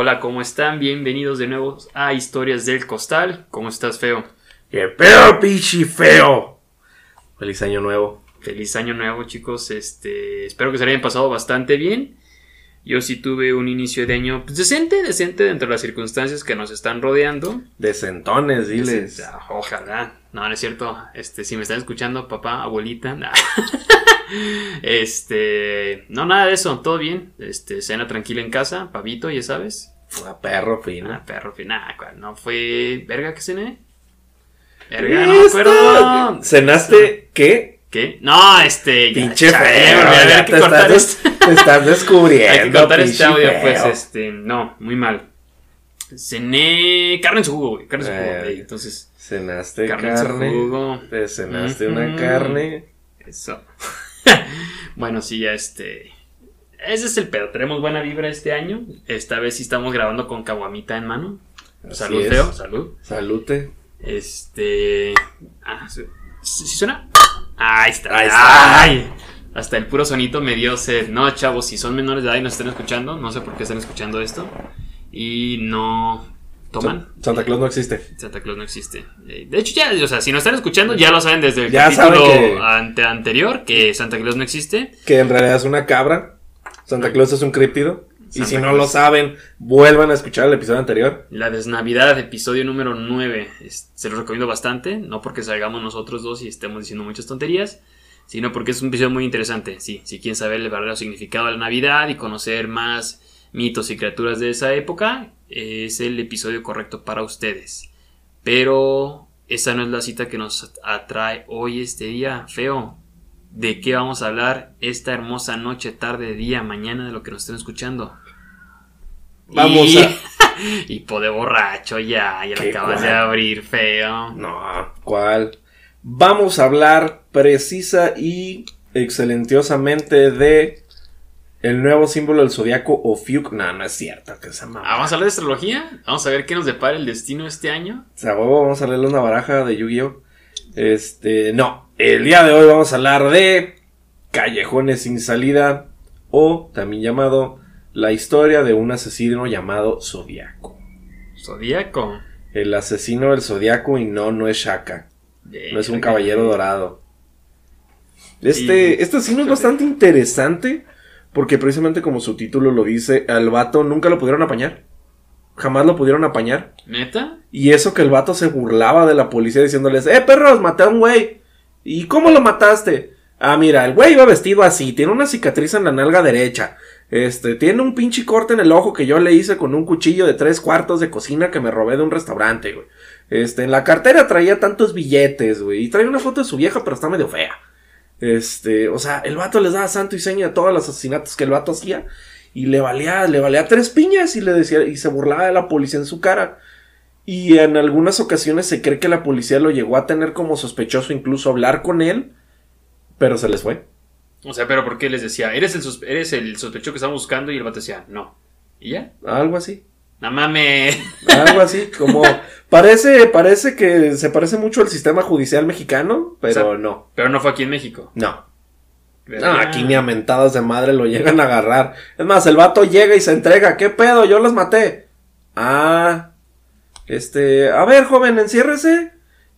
Hola, ¿cómo están? Bienvenidos de nuevo a Historias del Costal. ¿Cómo estás, feo? ¡Qué pedo, pichi feo! Feliz año nuevo. Feliz año nuevo, chicos. Este, espero que se hayan pasado bastante bien. Yo sí tuve un inicio de año pues, decente, decente dentro de las circunstancias que nos están rodeando. Decentones, diles. Decente, Ojalá. No, no es cierto. Este, si me están escuchando, papá, abuelita. nah. este, no, nada de eso. Todo bien. Este, cena tranquila en casa. Pavito, ya sabes. A perro fino. Ah, perro, fin. Nah, cual, no fue. ¿Verga que cené? Verga, no acuerdo. ¿Cenaste qué? ¿Qué? No, este. Pinche feo. a ya te, cortar estás, esto. te estás descubriendo. Hay que cortar este audio, feo. pues, este. No, muy mal. Cené carne en su jugo, güey. Carne en su jugo, güey. Entonces, Cenaste carne carne. en su jugo. Te cenaste una carne. Eso. bueno, sí, ya este. Ese es el pedo. Tenemos buena vibra este año. Esta vez sí estamos grabando con caguamita en mano. Así Salud, es. feo. Salud. Salute. Este. Ah, ¿sí, sí suena? Ahí está. Ahí está. Ay, hasta el puro sonito me dio sed. No, chavos, si son menores de edad y nos están escuchando, no sé por qué están escuchando esto. Y no toman. Sa- Santa Claus no existe. Santa Claus no existe. Eh, De hecho, ya, o sea, si nos están escuchando, ya lo saben desde el Ya capítulo que- ante anterior que Santa Claus no existe. Que en realidad es una cabra. Santa Claus es un críptido. Y si no lo saben, vuelvan a escuchar el episodio anterior. La desnavidad, episodio número 9. Es- se los recomiendo bastante. No porque salgamos nosotros dos y estemos diciendo muchas tonterías, sino porque es un episodio muy interesante. Sí, si quieren saber el verdadero significado de la Navidad y conocer más mitos y criaturas de esa época, es el episodio correcto para ustedes. Pero esa no es la cita que nos atrae hoy, este día feo. ¿De qué vamos a hablar esta hermosa noche, tarde, día, mañana de lo que nos estén escuchando? Vamos Y- a. Hipo de borracho, ya, ya la ¿Qué acabas cuál? de abrir, feo. No, ¿cuál? Vamos a hablar precisa y excelentiosamente de el nuevo símbolo del zodiaco Ofiuk. No, no es cierto que esa mamá. Ah, Vamos a hablar de astrología. Vamos a ver qué nos depara el destino este año. O sea, vamos a leerle una baraja de Yu-Gi-Oh! Este, no. El día de hoy vamos a hablar de Callejones sin salida o también llamado la historia de un asesino llamado Zodiaco. Zodíaco. El asesino del Zodiaco y no, no es Shaka. No es un caballero dorado. Este, este asesino es bastante interesante porque precisamente como su título lo dice, al vato nunca lo pudieron apañar. Jamás lo pudieron apañar. ¿Neta? Y eso que el vato se burlaba de la policía diciéndoles, eh, perros, maté a un güey. ¿Y cómo lo mataste? Ah, mira, el güey iba vestido así, tiene una cicatriz en la nalga derecha. Este, tiene un pinche corte en el ojo que yo le hice con un cuchillo de tres cuartos de cocina que me robé de un restaurante, güey. Este, en la cartera traía tantos billetes, güey. Y traía una foto de su vieja, pero está medio fea. Este, o sea, el vato les daba santo y seña a todos los asesinatos que el vato hacía. Y le valía, le valía tres piñas y le decía, y se burlaba de la policía en su cara. Y en algunas ocasiones se cree que la policía lo llegó a tener como sospechoso, incluso hablar con él, pero se les fue. O sea, pero ¿por qué les decía? ¿Eres el, eres el sospechoso que estamos buscando? Y el vato decía, no. ¿Y ya? Algo así. No mames. Algo así, como parece, parece que se parece mucho al sistema judicial mexicano, pero O sea, no. Pero no fue aquí en México. No. No, aquí ni a mentadas de madre lo llegan a agarrar. Es más, el vato llega y se entrega. ¿Qué pedo? Yo los maté. Ah. Este. A ver, joven, enciérrese.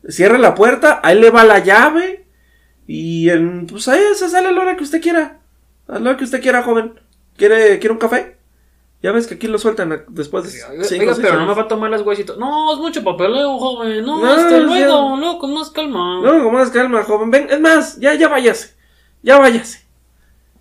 Cierre la puerta. Ahí le va la llave. Y en, pues ahí se sale a la hora que usted quiera. A la hora que usted quiera, joven. ¿Quiere, ¿quiere un café? Ya ves que aquí lo sueltan a- después de Oiga, cinco, oiga, seis pero no me va a tomar las huesitos. No, es mucho papeleo, joven. No, No, ya. luego, luego, con más calma. No, con más calma, joven. Ven, es más, ya, ya váyase. Ya váyase.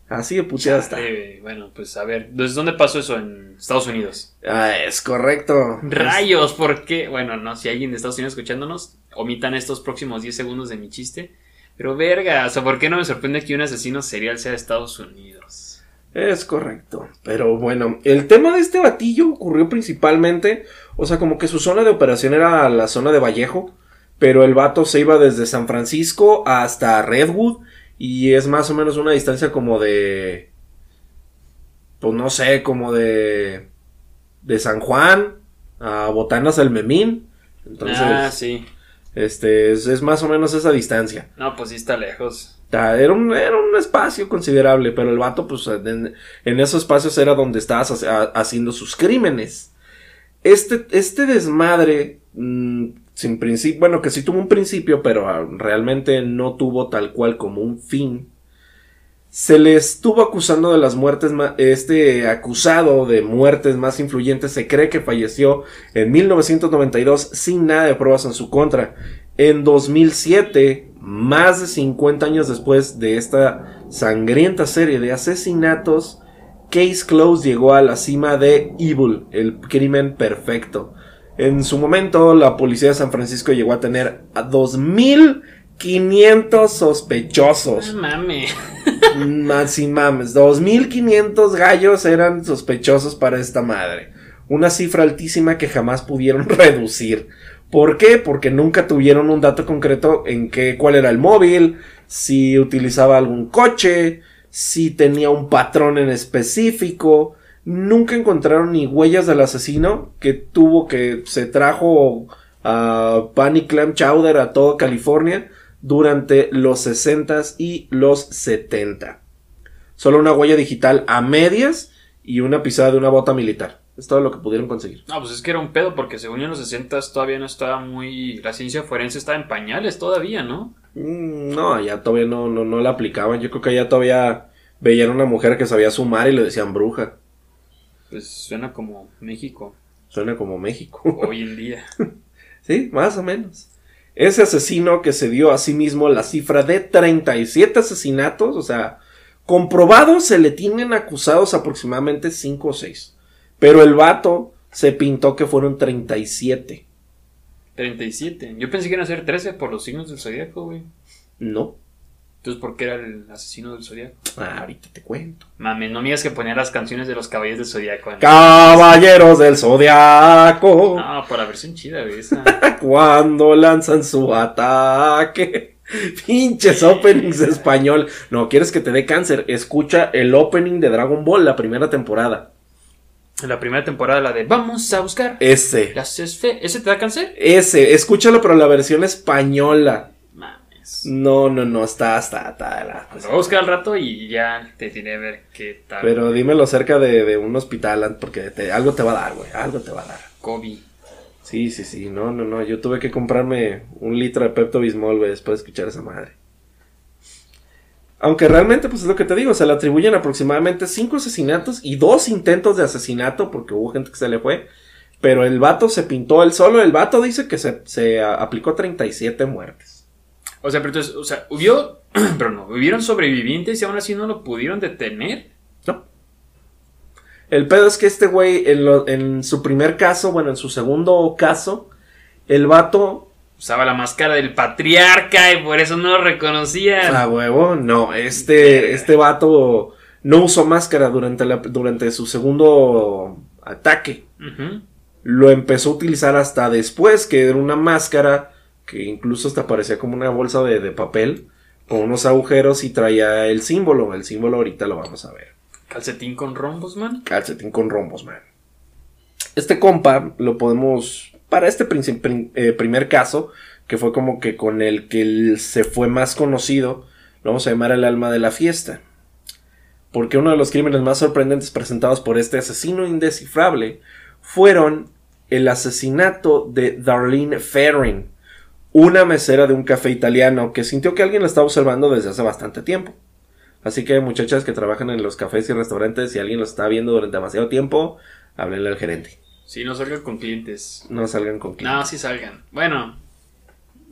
Así de puteada está. Bueno, pues a ver, ¿desde dónde pasó eso en Estados Unidos? Ah, es correcto. Rayos, ¿por qué? Bueno, no, si hay alguien de Estados Unidos escuchándonos, omitan estos próximos 10 segundos de mi chiste. Pero verga, o sea, ¿por qué no me sorprende que un asesino serial sea de Estados Unidos? Es correcto. Pero bueno, el tema de este batillo ocurrió principalmente, o sea, como que su zona de operación era la zona de Vallejo, pero el vato se iba desde San Francisco hasta Redwood y es más o menos una distancia como de, pues no sé, como de, de San Juan a Botanas del Memín. Entonces, ah, sí. Este, es, es más o menos esa distancia. No, pues sí está lejos. Era un, era un espacio considerable, pero el vato, pues, en, en esos espacios era donde estabas hace- haciendo sus crímenes. Este, este desmadre, mm, sin principio, bueno, que sí tuvo un principio, pero ah, realmente no tuvo tal cual como un fin. Se le estuvo acusando de las muertes, este acusado de muertes más influyentes se cree que falleció en 1992 sin nada de pruebas en su contra. En 2007, más de 50 años después de esta sangrienta serie de asesinatos, Case Close llegó a la cima de Evil, el crimen perfecto. En su momento, la policía de San Francisco llegó a tener a 2.500 sospechosos. No mames. Más mames, 2500 gallos eran sospechosos para esta madre. Una cifra altísima que jamás pudieron reducir. ¿Por qué? Porque nunca tuvieron un dato concreto en qué, cuál era el móvil, si utilizaba algún coche, si tenía un patrón en específico. Nunca encontraron ni huellas del asesino que tuvo que se trajo a Panic Clam Chowder a toda California durante los 60s y los 70. Solo una huella digital a medias y una pisada de una bota militar. Es todo lo que pudieron conseguir. No, pues es que era un pedo porque según yo en los 60 todavía no estaba muy... La ciencia forense estaba en pañales todavía, ¿no? Mm, No, ya todavía no, no, no la aplicaban. Yo creo que ya todavía veían una mujer que sabía sumar y le decían bruja. Pues suena como México Suena como México. hoy en día. Sí, más o menos. Ese asesino que se dio a sí mismo la cifra de 37 asesinatos, o sea, comprobados se le tienen acusados aproximadamente 5 o 6. Pero el vato se pintó que fueron 37. 37. Yo pensé que iban a ser 13 por los signos del zodiaco, güey. No. Entonces, ¿por qué era el asesino del zodiaco? Ah, ahorita te cuento. Mames, no me digas que ponía las canciones de los caballeros del zodiaco. ¿no? Caballeros del Zodiaco. No, por la versión chida, güey. Esa. Cuando lanzan su ataque. Pinches openings de español. No, ¿quieres que te dé cáncer? Escucha el opening de Dragon Ball, la primera temporada. La primera temporada, la de Vamos a buscar Ese. las. ¿Ese te da cáncer? Ese. Escúchalo, pero la versión española. Mames. No, no, no. Está, está, está. la- Lo voy a buscar al rato y ya te diré a ver qué tal. Pero dímelo cerca de, de un hospital, porque te- algo te va a dar, güey. Algo te va a dar. Kobe. Sí, sí, sí. No, no, no. Yo tuve que comprarme un litro de Pepto Bismol, güey, después de escuchar esa madre. Aunque realmente, pues es lo que te digo, se le atribuyen aproximadamente cinco asesinatos y dos intentos de asesinato, porque hubo gente que se le fue. Pero el vato se pintó él solo. El vato dice que se, se aplicó 37 muertes. O sea, pero entonces, o sea, hubo, pero no, hubieron sobrevivientes y aún así no lo pudieron detener. No. El pedo es que este güey, en, lo- en su primer caso, bueno, en su segundo caso, el vato Usaba la máscara del patriarca y por eso no lo reconocían. A huevo, no, este, este vato no usó máscara durante, la, durante su segundo ataque. Lo empezó a utilizar hasta después, que era una máscara que incluso hasta parecía como una bolsa de, de papel con unos agujeros y traía el símbolo. El símbolo ahorita lo vamos a ver. Calcetín con rombos, man. Calcetín con rombos, man. Este compa lo podemos, para este prim- eh, primer caso, que fue como que con el que él se fue más conocido, lo vamos a llamar el alma de la fiesta. Porque uno de los crímenes más sorprendentes presentados por este asesino indescifrable fueron el asesinato de Darlene Ferrin, una mesera de un café italiano que sintió que alguien la estaba observando desde hace bastante tiempo. Así que muchachas que trabajan en los cafés y restaurantes, si alguien los está viendo durante demasiado tiempo, háblenle al gerente. Sí, no salgan con clientes. No salgan con No, clientes. sí salgan. Bueno.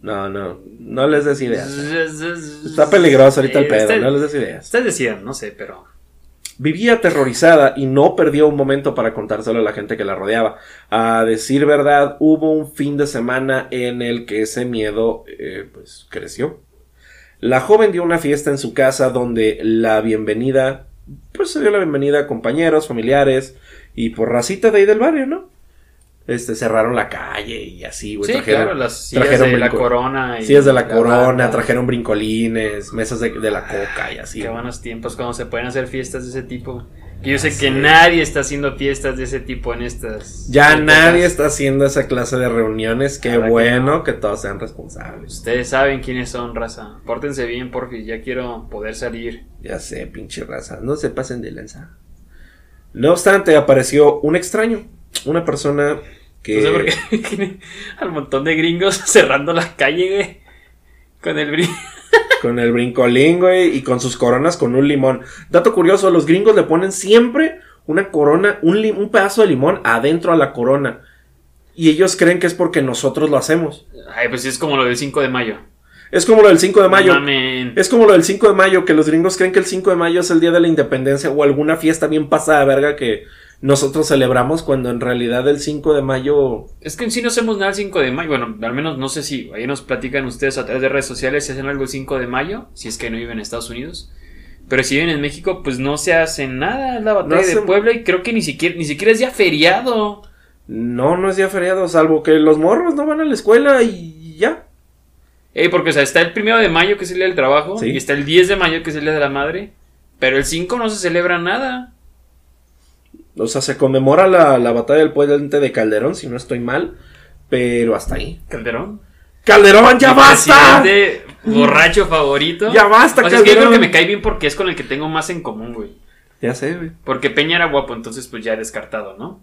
No, no, no les des ideas. Está peligroso ahorita el Eh, pedo, no les des ideas. Ustedes decían, no sé, pero. Vivía aterrorizada y no perdió un momento para contárselo a la gente que la rodeaba. A decir verdad, hubo un fin de semana en el que ese miedo eh, pues creció. La joven dio una fiesta en su casa donde la bienvenida, pues se dio la bienvenida a compañeros, familiares y por racita de ahí del barrio, ¿no? Este, cerraron la calle y así, güey. Sí, trajeron- claro, las sillas trajeron de la corona. y Sillas de la corona, banda. trajeron brincolines, mesas de, de la coca y así. Qué güey. buenos tiempos cuando se pueden hacer fiestas de ese tipo. Que yo sé que nadie está haciendo fiestas de ese tipo en estas. Ya épocas. nadie está haciendo esa clase de reuniones. Qué que bueno que todos sean responsables. Ustedes saben quiénes son, raza. Pórtense bien, porfis. Ya quiero poder salir. Ya sé, pinche raza. No se pasen de lanza. No obstante, apareció un extraño. Una persona que. No sé por qué. Al montón de gringos cerrando la calle, güey. Con el. Con el brincolín, güey, y con sus coronas con un limón. Dato curioso, los gringos le ponen siempre una corona, un, un pedazo de limón adentro a la corona. Y ellos creen que es porque nosotros lo hacemos. Ay, pues es como lo del 5 de mayo. Es como lo del 5 de mayo. Mamen. Es como lo del 5 de mayo, que los gringos creen que el 5 de mayo es el día de la independencia o alguna fiesta bien pasada verga que nosotros celebramos cuando en realidad el 5 de mayo... Es que en sí no hacemos nada el 5 de mayo. Bueno, al menos no sé si ahí nos platican ustedes a través de redes sociales si hacen algo el 5 de mayo, si es que no viven en Estados Unidos. Pero si viven en México, pues no se hace nada. Es la batalla de Puebla y creo que ni siquiera, ni siquiera es día feriado. No, no es día feriado, salvo que los morros no van a la escuela y ya. Eh, porque o sea, está el primero de mayo que es el día del trabajo Sí. y está el 10 de mayo que es el día de la madre. Pero el 5 no se celebra nada. O sea, se conmemora la, la batalla del puente de Calderón, si no estoy mal, pero hasta ahí. Calderón. ¡Calderón, ya Mi basta! borracho favorito. Ya basta, O sea, es que yo creo Calderón. que me cae bien porque es con el que tengo más en común, güey. Ya sé, güey. Porque Peña era guapo, entonces pues ya descartado, ¿no?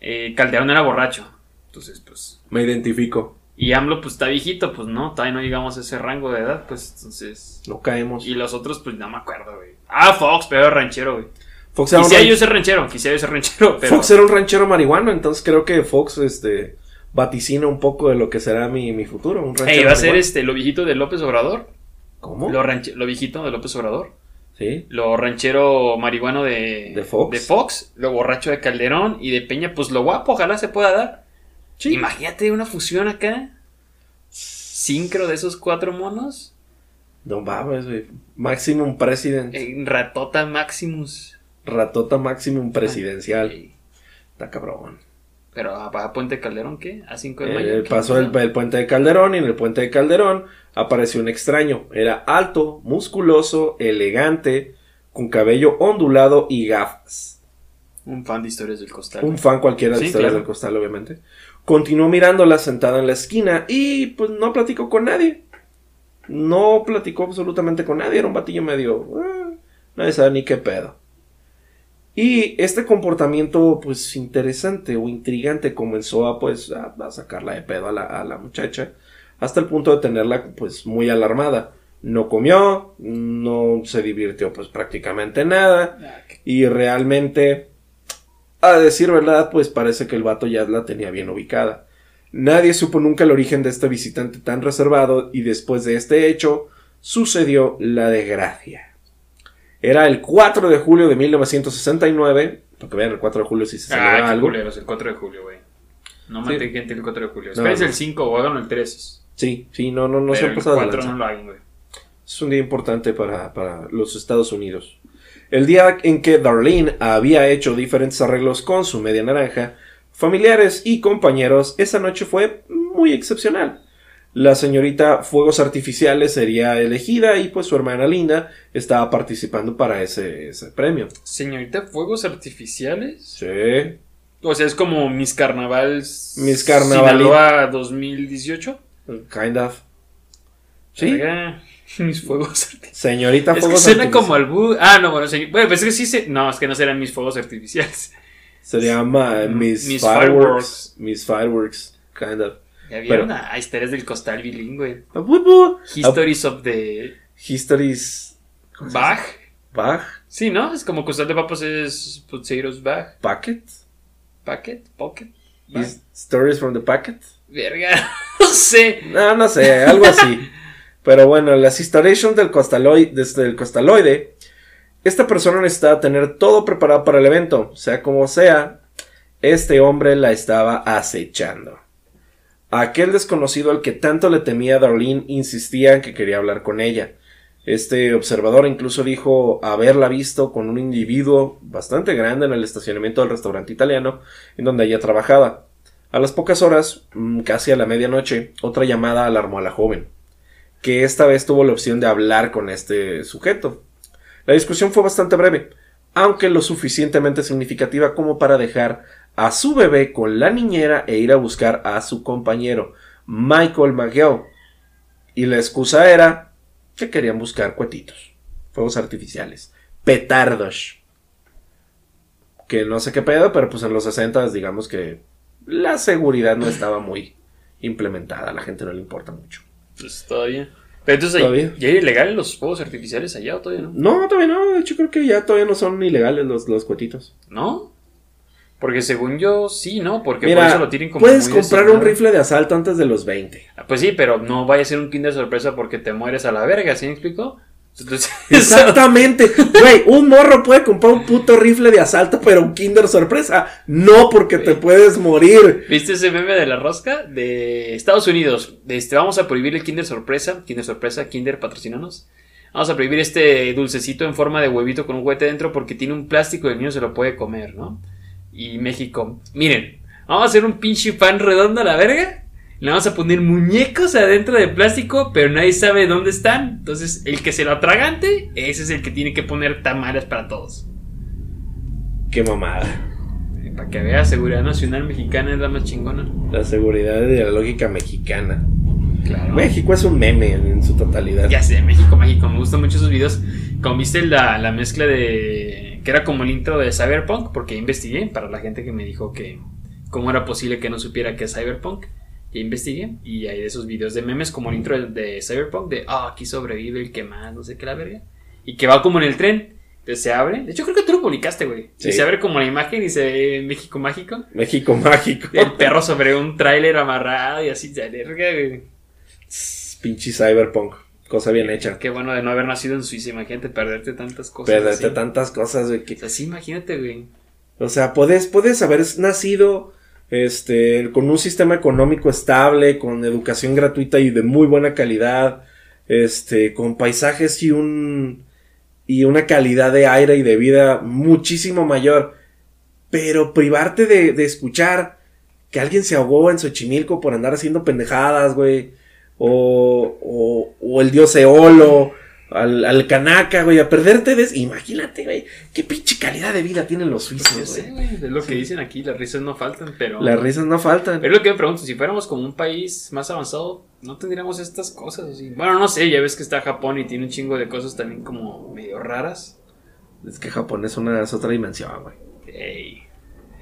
Eh, Calderón era borracho. Entonces, pues. Me identifico. Y AMLO, pues está viejito, pues no, todavía no llegamos a ese rango de edad, pues entonces. No caemos. Y los otros, pues no me acuerdo, güey. Ah, Fox, pero ranchero, güey. Fox era, un Quisiera ran- yo ser ranchero, quisiera yo ser ranchero, pero. Fox era un ranchero marihuano, entonces creo que Fox este, vaticina un poco de lo que será mi, mi futuro. Un ranchero Ey, va a ser este, lo viejito de López Obrador. ¿Cómo? Lo, lo viejito de López Obrador. Sí. Lo ranchero marihuano de, De Fox. de Fox, lo borracho de Calderón y de Peña, pues lo guapo, ojalá se pueda dar. Sí. Imagínate una fusión acá. Sincro de esos cuatro monos. No mames, güey. Maximum President. En Ratota Maximus. Ratota Maximum Presidencial. Está cabrón. Pero a, Puente Calderón, ¿qué? A 5 de Eh, mayo. pasó el, el puente de Calderón y en el puente de Calderón apareció un extraño. Era alto, musculoso, elegante, con cabello ondulado y gafas. Un fan de historias del costal. Un fan cualquiera de Sí, historias claro. del costal, obviamente. Continuó mirándola sentada en la esquina y pues no platicó con nadie. No platicó absolutamente con nadie. Era un batillo medio. eh, nadie sabe ni qué pedo. Y este comportamiento, pues interesante o intrigante, comenzó a pues a, a sacarla de pedo a la, a la muchacha. Hasta el punto de tenerla pues muy alarmada. No comió, no se divirtió pues prácticamente nada. Ah, Y realmente, a decir verdad, pues parece que el vato ya la tenía bien ubicada. Nadie supo nunca el origen de este visitante tan reservado y después de este hecho sucedió la desgracia. Era el 4 de julio de 1969, porque vean, el 4 de julio si se celebra Ah, algo. culeros, el 4 de julio, güey. No Sí. maten gente el 4 de julio. No, Espérense no. el 5 o háganlo el 3. Sí, sí, no, no, no se Pero han el pasado de 4 lanza. no lo hagan, güey. Es un día importante para, para los Estados Unidos. El día en que Darlene había hecho diferentes arreglos con su media naranja, familiares y compañeros, esa noche fue muy excepcional. La señorita Fuegos Artificiales sería elegida y pues su hermana Linda estaba participando para ese, ese premio. Señorita, fuegos artificiales. Sí. O sea, es como mis carnavals. Mis carnavali- Sinaloa 2018. Kind of. Sí. Mis fuegos artificiales. Señorita Es que Fuegos suena Artificiales. como al bu. Ah, no, bueno, señor- bueno, pues es que sí se. No, es que no serán mis fuegos artificiales. Se llama eh, Mm, Miss, Miss Fireworks. Miss Fireworks. Kind of. Ya vieron Pero- ah, historias del costal bilingüe. Ah, bu- bu. Histories of the Histories. ¿cómo se Bach. Bach. Sí, ¿no? Es como costal de papas es potatoes bag. Packet. Packet, pocket. Stories from the Packet. Verga, no sé. No, no sé, algo así. Pero bueno, las instalations del costaloide, desde costaloide, esta persona necesitaba tener todo preparado para el evento, sea como sea, este hombre la estaba acechando. Aquel desconocido al que tanto le temía Darlene insistía en que quería hablar con ella. Este observador incluso dijo haberla visto con un individuo bastante grande en el estacionamiento del restaurante italiano en donde ella trabajaba. A las pocas horas, mm, casi a la medianoche, otra llamada alarmó a la joven, que esta vez tuvo la opción de hablar con este sujeto. La discusión fue bastante breve. aunque lo suficientemente significativa como para dejar a su bebé con la niñera e ir a buscar a su compañero, Michael McGill. Y la excusa era que querían buscar cuetitos, fuegos artificiales, petardos. Que no sé qué pedo, pero pues en los 60 digamos que la seguridad no estaba muy implementada, a la gente no le importa mucho. Pues todavía. Pero entonces, Todavía. ¿ya hay ilegales los fuegos artificiales allá o todavía no? No, todavía no, de hecho creo que ya todavía no son ilegales los, los cuetitos. ¿No? Porque según yo, sí, ¿no? Porque Mira, por eso lo tienen como. puedes muy comprar un rifle de asalto antes de los 20. Ah, Pues sí, pero no vaya a ser un kinder sorpresa porque te mueres a la verga, ¿sí me explico? Exactamente. Güey, un morro puede comprar un puto rifle de asalto, pero un Kinder sorpresa. No, porque te puedes morir. ¿Viste ese meme de la rosca? De Estados Unidos. Este, vamos a prohibir el Kinder sorpresa. Kinder sorpresa, Kinder patrocinanos. Vamos a prohibir este dulcecito en forma de huevito con un juguete dentro porque tiene un plástico y el niño se lo puede comer, ¿no? Y México, miren, vamos a hacer un pinche pan redondo a la verga. Le vamos a poner muñecos adentro de plástico, pero nadie sabe dónde están. Entonces, el que se lo atragante, ese es el que tiene que poner tamales para todos. Qué mamada. Para que vea, seguridad nacional mexicana es la más chingona. La seguridad ideológica mexicana. Claro. México es un meme en, su totalidad. Ya sé, México Mágico, me gustan mucho esos videos. Como viste la, la mezcla de. que era como el intro de Cyberpunk, porque investigué para la gente que me dijo que. cómo era posible que no supiera que es Cyberpunk. Ya investigué y hay de esos videos de memes como el intro de, Cyberpunk, de ah, aquí sobrevive el que más, no sé qué la verga. Y que va como en el tren. Entonces se abre. De hecho, creo que tú lo publicaste, güey. Sí. Y se abre como la imagen y se ve México Mágico. México mágico. El perro sobre un tráiler amarrado y así de verga, güey. Pinche cyberpunk. Cosa bien hecha. Qué bueno de no haber nacido en Suiza, imagínate perderte tantas cosas. Perderte así. tantas cosas, güey. que- O sea, sí, imagínate, güey. O sea, puedes, puedes haber nacido este, con un sistema económico estable, con educación gratuita y de muy buena calidad, este, con paisajes y un y una calidad de aire y de vida muchísimo mayor. Pero privarte de, de escuchar que alguien se ahogó en Xochimilco por andar haciendo pendejadas, güey. O, o, o el dios Eolo, al, al Kanaka, güey, a perderte de... Imagínate, güey, qué pinche calidad de vida tienen los Pues suizos, güey. Es lo que dicen aquí, las risas no faltan, pero. Las risas no faltan. Pero es lo que me pregunto, si fuéramos como un país más avanzado, no tendríamos estas cosas así. Bueno, no sé, ya ves que está Japón y tiene un chingo de cosas también como medio raras. Es que Japón es una es otra dimensión, güey. Ey,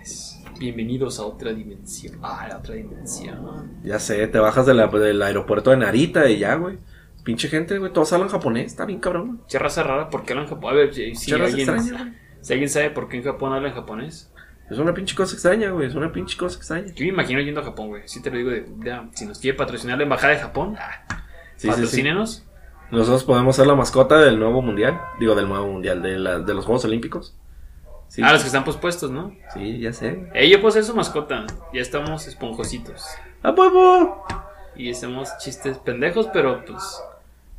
es- bienvenidos a otra dimensión. Ah, la otra dimensión. Ya sé, te bajas de la- del aeropuerto de Narita y ya, güey. Pinche gente, güey, todos hablan japonés, está bien cabrón. Che raza rara, ¿por qué hablan japonés? A ver, si, si alguien, extraña, güey. si alguien sabe por qué en Japón hablan japonés. Es una pinche cosa extraña, güey, es una pinche cosa extraña. Yo me imagino yendo a Japón, güey. Sí te lo digo de, ya, si nos quiere patrocinar la embajada de Japón, ah, Sí, patrocínenos. Nosotros podemos ser la mascota del nuevo mundial. Digo, del nuevo mundial, de, la- de los Juegos Olímpicos. Ah, los que están pospuestos, ¿no? sí, ya sé. Eh, yo puedo ser su mascota. Ya estamos esponjositos. ¡A huevo! Y hacemos chistes pendejos, pero pues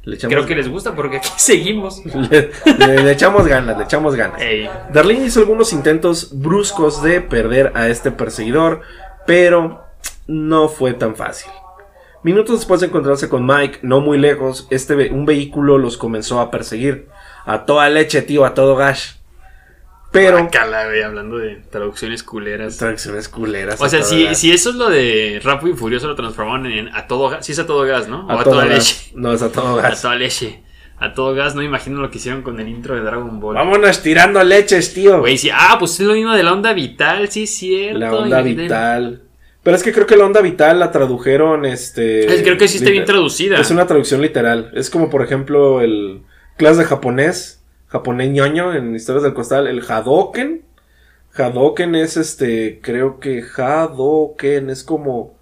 Le echamos, creo que les gusta porque aquí seguimos. le, le- le echamos ganas, le echamos ganas. Ey, Darlene hizo algunos intentos bruscos de perder a este perseguidor, pero no fue tan fácil. Minutos después de encontrarse con Mike, no muy lejos, este ve- un vehículo los comenzó a perseguir. A toda leche, tío, a todo gas. Pero... guácala, güey, hablando de traducciones culeras. Tracciones culeras. O a sea, si, si eso es lo de Rápido y Furioso, lo transformaron en a todo gas. Sí es a todo gas, ¿no? O A a, toda leche. No, es a todo A gas. toda leche. A todo gas, no me imagino lo que hicieron con el intro de Dragon Ball. Vámonos tirando leches, tío. Güey, sí, ah, pues es lo mismo de la onda vital, sí, cierto. La onda vital. Pero es que creo que la onda vital la tradujeron, este... Es- creo que sí está bien traducida. Es una traducción literal. Es como, por ejemplo, el clase de japonés, japonés ñoño en Historias del Costal, el Hadoken. Hadoken es este, creo que Hadoken es como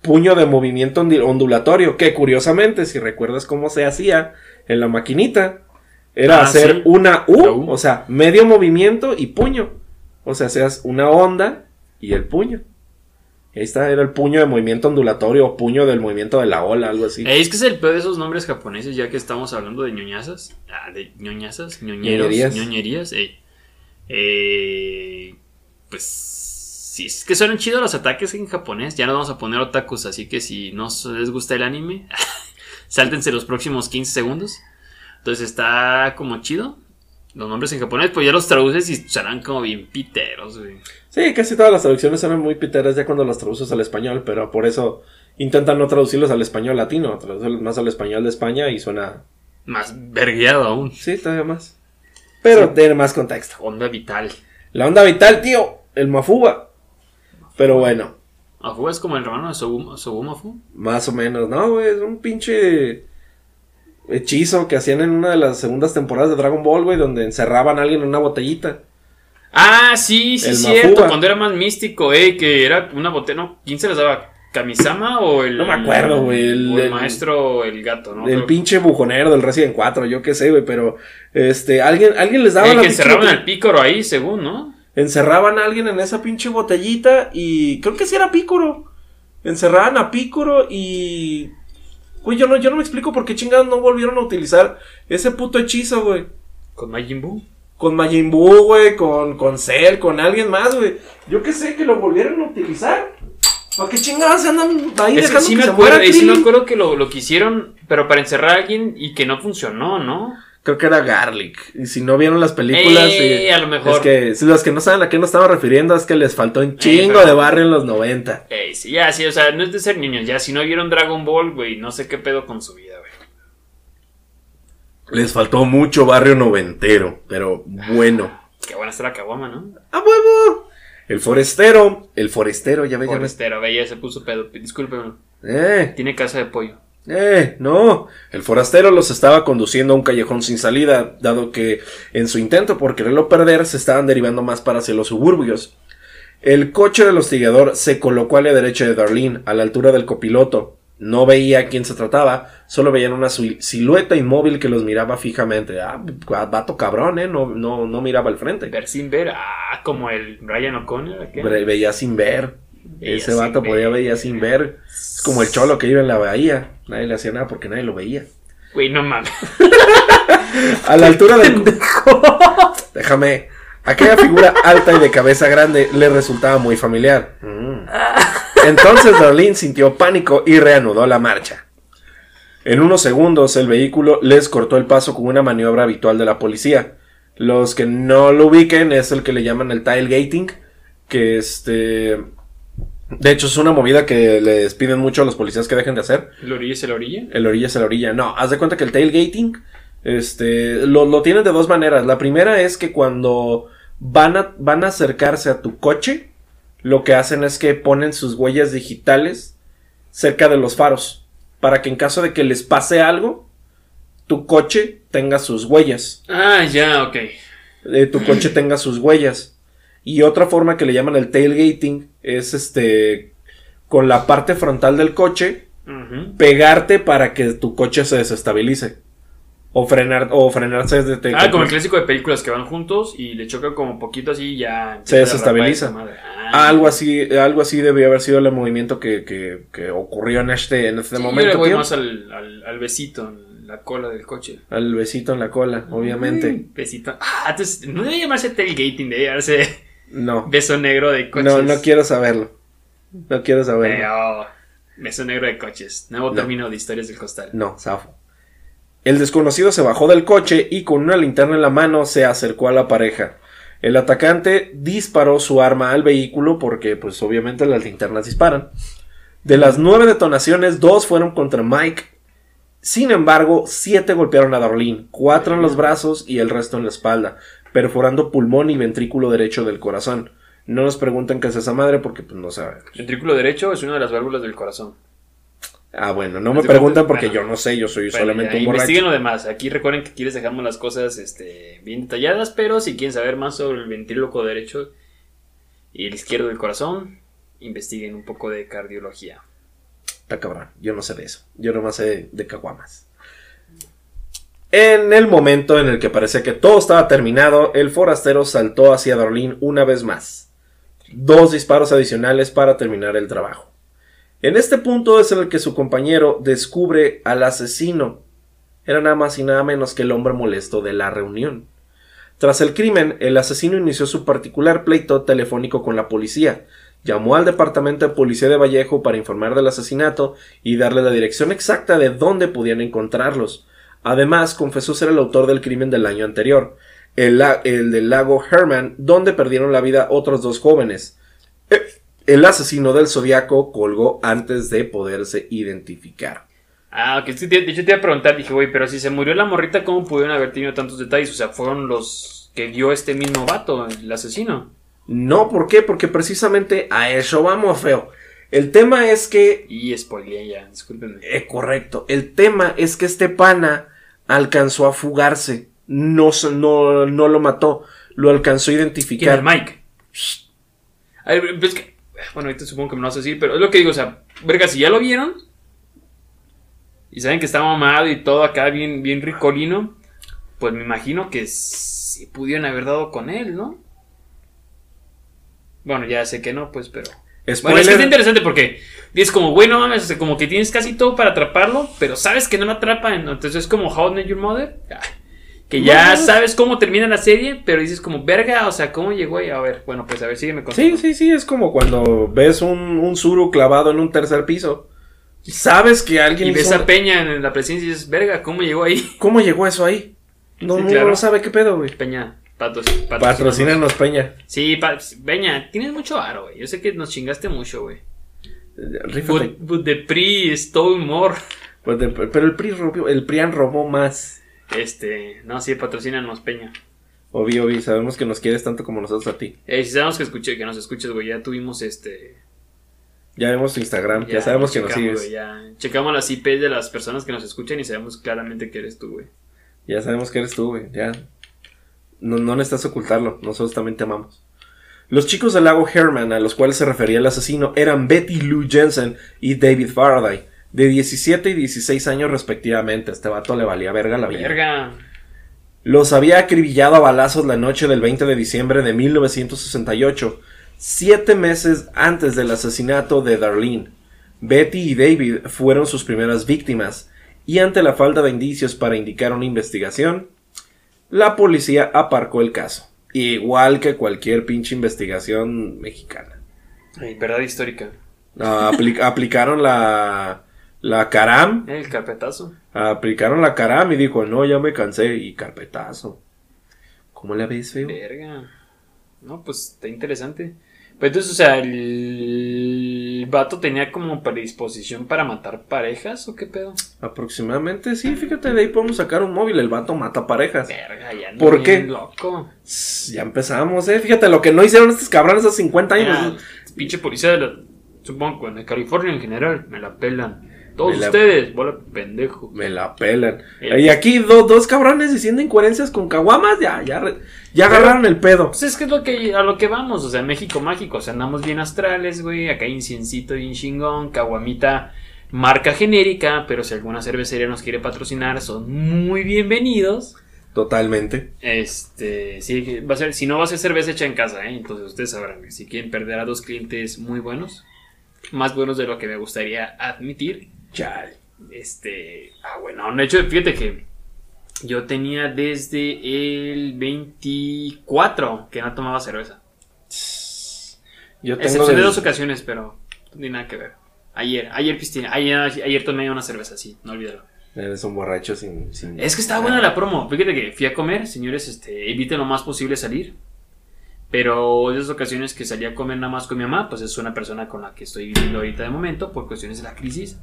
puño de movimiento ondulatorio, que curiosamente, si recuerdas cómo se hacía en la maquinita, era Ah, hacer sí. una U, o sea, medio movimiento y puño. O sea, seas una onda y el puño. Está, era el puño de movimiento ondulatorio o puño del movimiento de la ola, algo así. Eh, es que es el peor de esos nombres japoneses, ya que estamos hablando de ñoñazas. Ah, de ñoñazas, ñoñeros, Ñoñerías. ñoñerías. ey. Eh, pues sí, es que suenan chidos los ataques en japonés. Ya nos vamos a poner otakus, así que si no les gusta el anime, sáltense los próximos 15 segundos. Entonces está como chido. Los nombres en japonés, pues ya los traduces y serán como bien piteros, güey. Sí, casi todas las traducciones eran muy piteras ya cuando las traduces al español, pero por eso intentan no traducirlos al español latino, traducirlos más al español de España y suena... Más vergueado aún. Sí, todavía más. Pero tiene más contexto. Onda vital. La onda vital, tío, el Mafuba. Pero bueno, Afu es como el hermano de Sobu, Sobumafu. más o menos, ¿no, güey? Es un pinche hechizo que hacían en una de las segundas temporadas de Dragon Ball, güey, donde encerraban a alguien en una botellita. Ah, sí, sí, El cierto. Mafuba. Cuando era más místico, eh, que era una botella. ¿no? ¿Quién se les daba? ¿Kamisama o el. No me acuerdo, güey, el- o el, el- maestro el gato, ¿no? el Creo- pinche bujonero del Resident 4, yo qué sé, güey, pero este, alguien, alguien les daba la que encerraban botella- al pícoro ahí, según, ¿no? encerraban a alguien en esa pinche botellita y creo que sí era Pícoro. Encerraban a Pícoro y güey, yo no yo no me explico por qué chingados no volvieron a utilizar ese puto hechizo, güey. Con Majin Buu. Con Majin Buu, güey, con con Cell, con alguien más, güey. Yo qué sé que lo volvieron a utilizar. ¿Para qué chingados se andan ahí Ese dejando sí que me acuerdo, sí me acuerdo que lo, lo quisieron, pero para encerrar a alguien y que no funcionó, ¿no? Creo que era Garlic. Y si no vieron las películas, Eh, eh, a lo mejor. es que si los que no saben a qué nos estaba refiriendo es que les faltó un chingo pero- de barrio en los 90. Ey, sí, ya, sí, o sea, no es de ser niños, ya, si no vieron Dragon Ball, güey, no sé qué pedo con su vida, güey. Les faltó mucho barrio noventero, pero bueno. Qué buena está la caguama, ¿no? ¡A huevo! El forestero, el forestero, ya ve. Forestero, ve, ya se puso pedo, discúlpeme, Eh, tiene casa de pollo. Eh, no. El forastero los estaba conduciendo a un callejón sin salida, dado que en su intento por quererlo perder se estaban derivando más para hacia los suburbios. El coche del hostigador se colocó a la derecha de Darlene, a la altura del copiloto. No veía a quién se trataba, solo veían una sil- silueta inmóvil que los miraba fijamente. Ah, vato cabrón, eh, no, no, no miraba al frente. Ver sin ver, ah, como el Ryan O'Connor, ¿o ¿qué? Ve- Veía sin ver. Veía Ese vato podía ver. veía sin ver. Es como el cholo que iba en la bahía. Nadie le hacía nada porque nadie lo veía. Güey, no mames. A la altura del... Déjame. Aquella figura alta y de cabeza grande le resultaba muy familiar. Mm. Entonces Darlene sintió pánico y reanudó la marcha. En unos segundos el vehículo les cortó el paso con una maniobra habitual de la policía. Los que no lo ubiquen es el que le llaman el tailgating, que este... De hecho es una movida que les piden mucho a los policías que dejen de hacer. ¿El orilla es el orilla? El orilla es el orilla. No, haz de cuenta que el tailgating este, lo, lo tienen de dos maneras. La primera es que cuando van a, van a acercarse a tu coche, lo que hacen es que ponen sus huellas digitales cerca de los faros. Para que en caso de que les pase algo, tu coche tenga sus huellas. Ah, ya, ok. Eh, tu coche tenga sus huellas. Y otra forma que le llaman el tailgating es este con la parte frontal del coche pegarte para que tu coche se desestabilice. O frenar, o frenarse desde Ah, como el clásico de películas que van juntos y le chocan como poquito así y ya. Se desestabiliza. Ah. algo así, algo así debió haber sido el movimiento que, que, que ocurrió en este, en este Sí, yo le momento, voy tío. más al, al, al besito en la cola del coche. Al besito en la cola, obviamente. Mm, besito. Ah, entonces, no debe llamarse tailgating, debe llamarse No, beso negro de coches. no, no quiero saberlo. No quiero saberlo. Pero, beso negro de coches. Nuevo No. término de historias del costal. No, zafo. El desconocido se bajó del coche y con una linterna en la mano se acercó a la pareja. El atacante disparó su arma al vehículo porque, pues, obviamente las linternas disparan. De las nueve detonaciones, dos fueron contra Mike. Sin embargo, siete golpearon a Darlene, cuatro en los brazos y el resto en la espalda, perforando pulmón y ventrículo derecho del corazón. No nos pregunten qué es esa madre porque, pues, no sabemos. Ventrículo derecho es una de las válvulas del corazón. Ah, bueno, no me preguntan porque bueno. yo no sé, yo soy Bueno, solamente ya, un borracho. investiguen lo demás. Aquí recuerden que aquí les dejamos las cosas este, bien detalladas, pero si quieren saber más sobre el ventríloco derecho y el izquierdo del corazón, investiguen un poco de cardiología. Está cabrón, yo no sé de eso. Yo nomás sé de caguamas. En el momento en el que parecía que todo estaba terminado, el forastero saltó hacia Darlene una vez más. Dos disparos adicionales para terminar el trabajo. En este punto es en el que su compañero descubre al asesino. Era nada más y nada menos que el hombre molesto de la reunión. Tras el crimen, el asesino inició su particular pleito telefónico con la policía, llamó al departamento de policía de Vallejo para informar del asesinato y darle la dirección exacta de dónde podían encontrarlos. Además, confesó ser el autor del crimen del año anterior. el, del lago Herman, donde perdieron la vida otros dos jóvenes. Eh, El asesino del zodiaco colgó antes de poderse identificar. Ah, ok. sí, te- De hecho, te iba a preguntar, dije, güey, pero si se murió la morrita, ¿cómo pudieron haber tenido tantos detalles? O sea, fueron los que dio este mismo vato, el asesino. No, ¿por qué? Porque precisamente a eso vamos, feo. El tema es que Y spoileé ya, discúlpenme. Eh, correcto. El tema es que este pana alcanzó a fugarse. No, no, no lo mató. Lo alcanzó a ¿Quién identificar. es Mike? A ver, pues que- bueno, ahorita supongo que me lo vas a decir, pero es lo que digo, o sea, verga, si ya lo vieron y saben que está mamado y todo acá bien, bien ricolino, pues me imagino que sí pudieron haber dado con él, ¿no? Bueno, ya sé que no, pues, pero... Bueno, es que está interesante porque dices como, güey, no mames, o sea, como que tienes casi todo para atraparlo, pero sabes que no lo atrapan. Entonces es como How I Met Your Mother. ah, Que ya No. sabes cómo termina la serie, pero dices como, verga, o sea, ¿cómo llegó ahí? A ver, bueno, pues a ver, sígueme con Sí, sí, sí. Es como cuando ves un, un suru clavado en un tercer piso. Sabes que alguien Y ves hizo- a Peña en la presencia y dices, verga, ¿cómo llegó ahí? ¿Cómo llegó eso ahí? No, Sí, no, no sabe qué pedo, güey. Peña, patos. Patrocínanos, Peña. Sí, pa- Peña, tienes mucho aro, güey. Yo sé que nos chingaste mucho, güey. But, but the PRI stole more. De- pero el PRI robó- el PRIAN robó más. Este, no, sí, patrocínanos, Peña. Obvio, obvio. Sabemos que nos quieres tanto como nosotros a ti. Eh, si sabemos que, escuché, que nos escuches, güey, ya tuvimos este... Ya vemos tu Instagram. Ya, sabemos que nos sigues. güey, ya checamos las IPs de las personas que nos escuchan y sabemos claramente que eres tú, güey. Ya sabemos que eres tú, güey. Ya. No, no necesitas ocultarlo. Nosotros también te amamos. Los chicos del lago Herman, a los cuales se refería el asesino, eran Betty Lou Jensen y David Faraday, de 17 y 16 años respectivamente. Este vato le valía verga la vida. Verga. Los había acribillado a balazos la noche del 20 de diciembre de 1968, siete meses antes del asesinato de Darlene. Betty y David fueron sus primeras víctimas, y ante la falta de indicios para indicar una investigación, la policía aparcó el caso, igual que cualquier pinche investigación mexicana. Ay, verdad histórica. Apli- aplicaron la, la caram, El carpetazo. aplicaron la caram y dijo, no, ya me cansé, y carpetazo. ¿Cómo la ves, feo? Verga. No, pues está interesante. Pero entonces, o sea, el vato tenía como predisposición para matar parejas o qué pedo. Aproximadamente, sí, fíjate, de ahí podemos sacar un móvil, el vato mata parejas. Verga, ya no ¿Por qué? loco. Ya empezamos, eh, fíjate lo que no hicieron estos cabrones hace 50 años. Ah, pinche policía de la. Supongo en California en general me la pelan. Todos Me la- ustedes, bola de pendejo. Me la pelan. El- Y aquí do- dos cabrones diciendo incoherencias con caguamas, ya, ya, ya agarraron el pedo. Pues es que es lo que, a lo que vamos, o sea, México mágico, o sea, andamos bien astrales, güey, acá hay inciencito bien chingón, caguamita, marca genérica, pero si alguna cervecería nos quiere patrocinar, son muy bienvenidos. Totalmente. Este, sí, que va a ser, si no va a ser cerveza hecha en casa, ¿eh? entonces ustedes sabrán, güey, si quieren perder a dos clientes muy buenos, más buenos de lo que me gustaría admitir, Chale. este, ah, bueno, de hecho, fíjate que yo tenía desde el 24 que no tomaba cerveza. Yo tengo Excepción de dos ocasiones, pero ni nada que ver. Ayer, ayer piscina, ayer, ayer tomé una cerveza, sí, no olvídalo. Eres un borracho sin... sin- Es que estaba buena la promo. Fíjate que fui a comer, señores, este, eviten lo más posible salir. Pero esas ocasiones que salí a comer nada más con mi mamá, pues es una persona con la que estoy viviendo ahorita de momento por cuestiones de la crisis.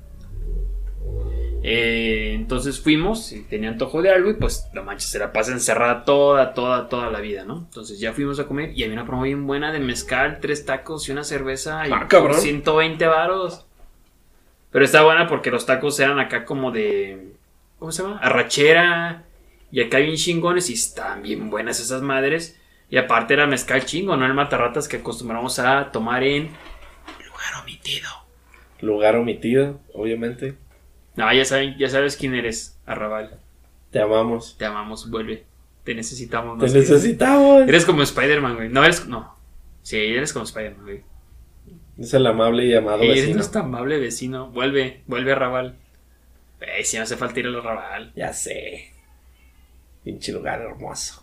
Eh, entonces fuimos y tenía antojo de algo y pues la mancha se la pasa encerrada toda, toda, toda la vida, ¿no? Entonces ya fuimos a comer y había una promo bien buena de mezcal, tres tacos y una cerveza y Ah, cabrón. 120 varos. Pero está buena porque los tacos eran acá como de. ¿Cómo se llama? Arrachera. Y acá bien chingones y están bien buenas esas madres. Y aparte era mezcal chingo, no el matarratas que acostumbramos a tomar en lugar omitido. Lugar omitido, obviamente. No, ya saben, ya sabes quién eres, Arrabal. Te amamos. Te amamos, vuelve. Te necesitamos Te que- necesitamos. Eres como Spider-Man, güey. No eres. No. Sí, eres como Spider-Man, güey. Es el amable y amado Ey, eres vecino. nuestro amable vecino. Vuelve, vuelve a Arrabal. Ey, si no hace falta ir al Arrabal. Ya sé. Pinche lugar hermoso.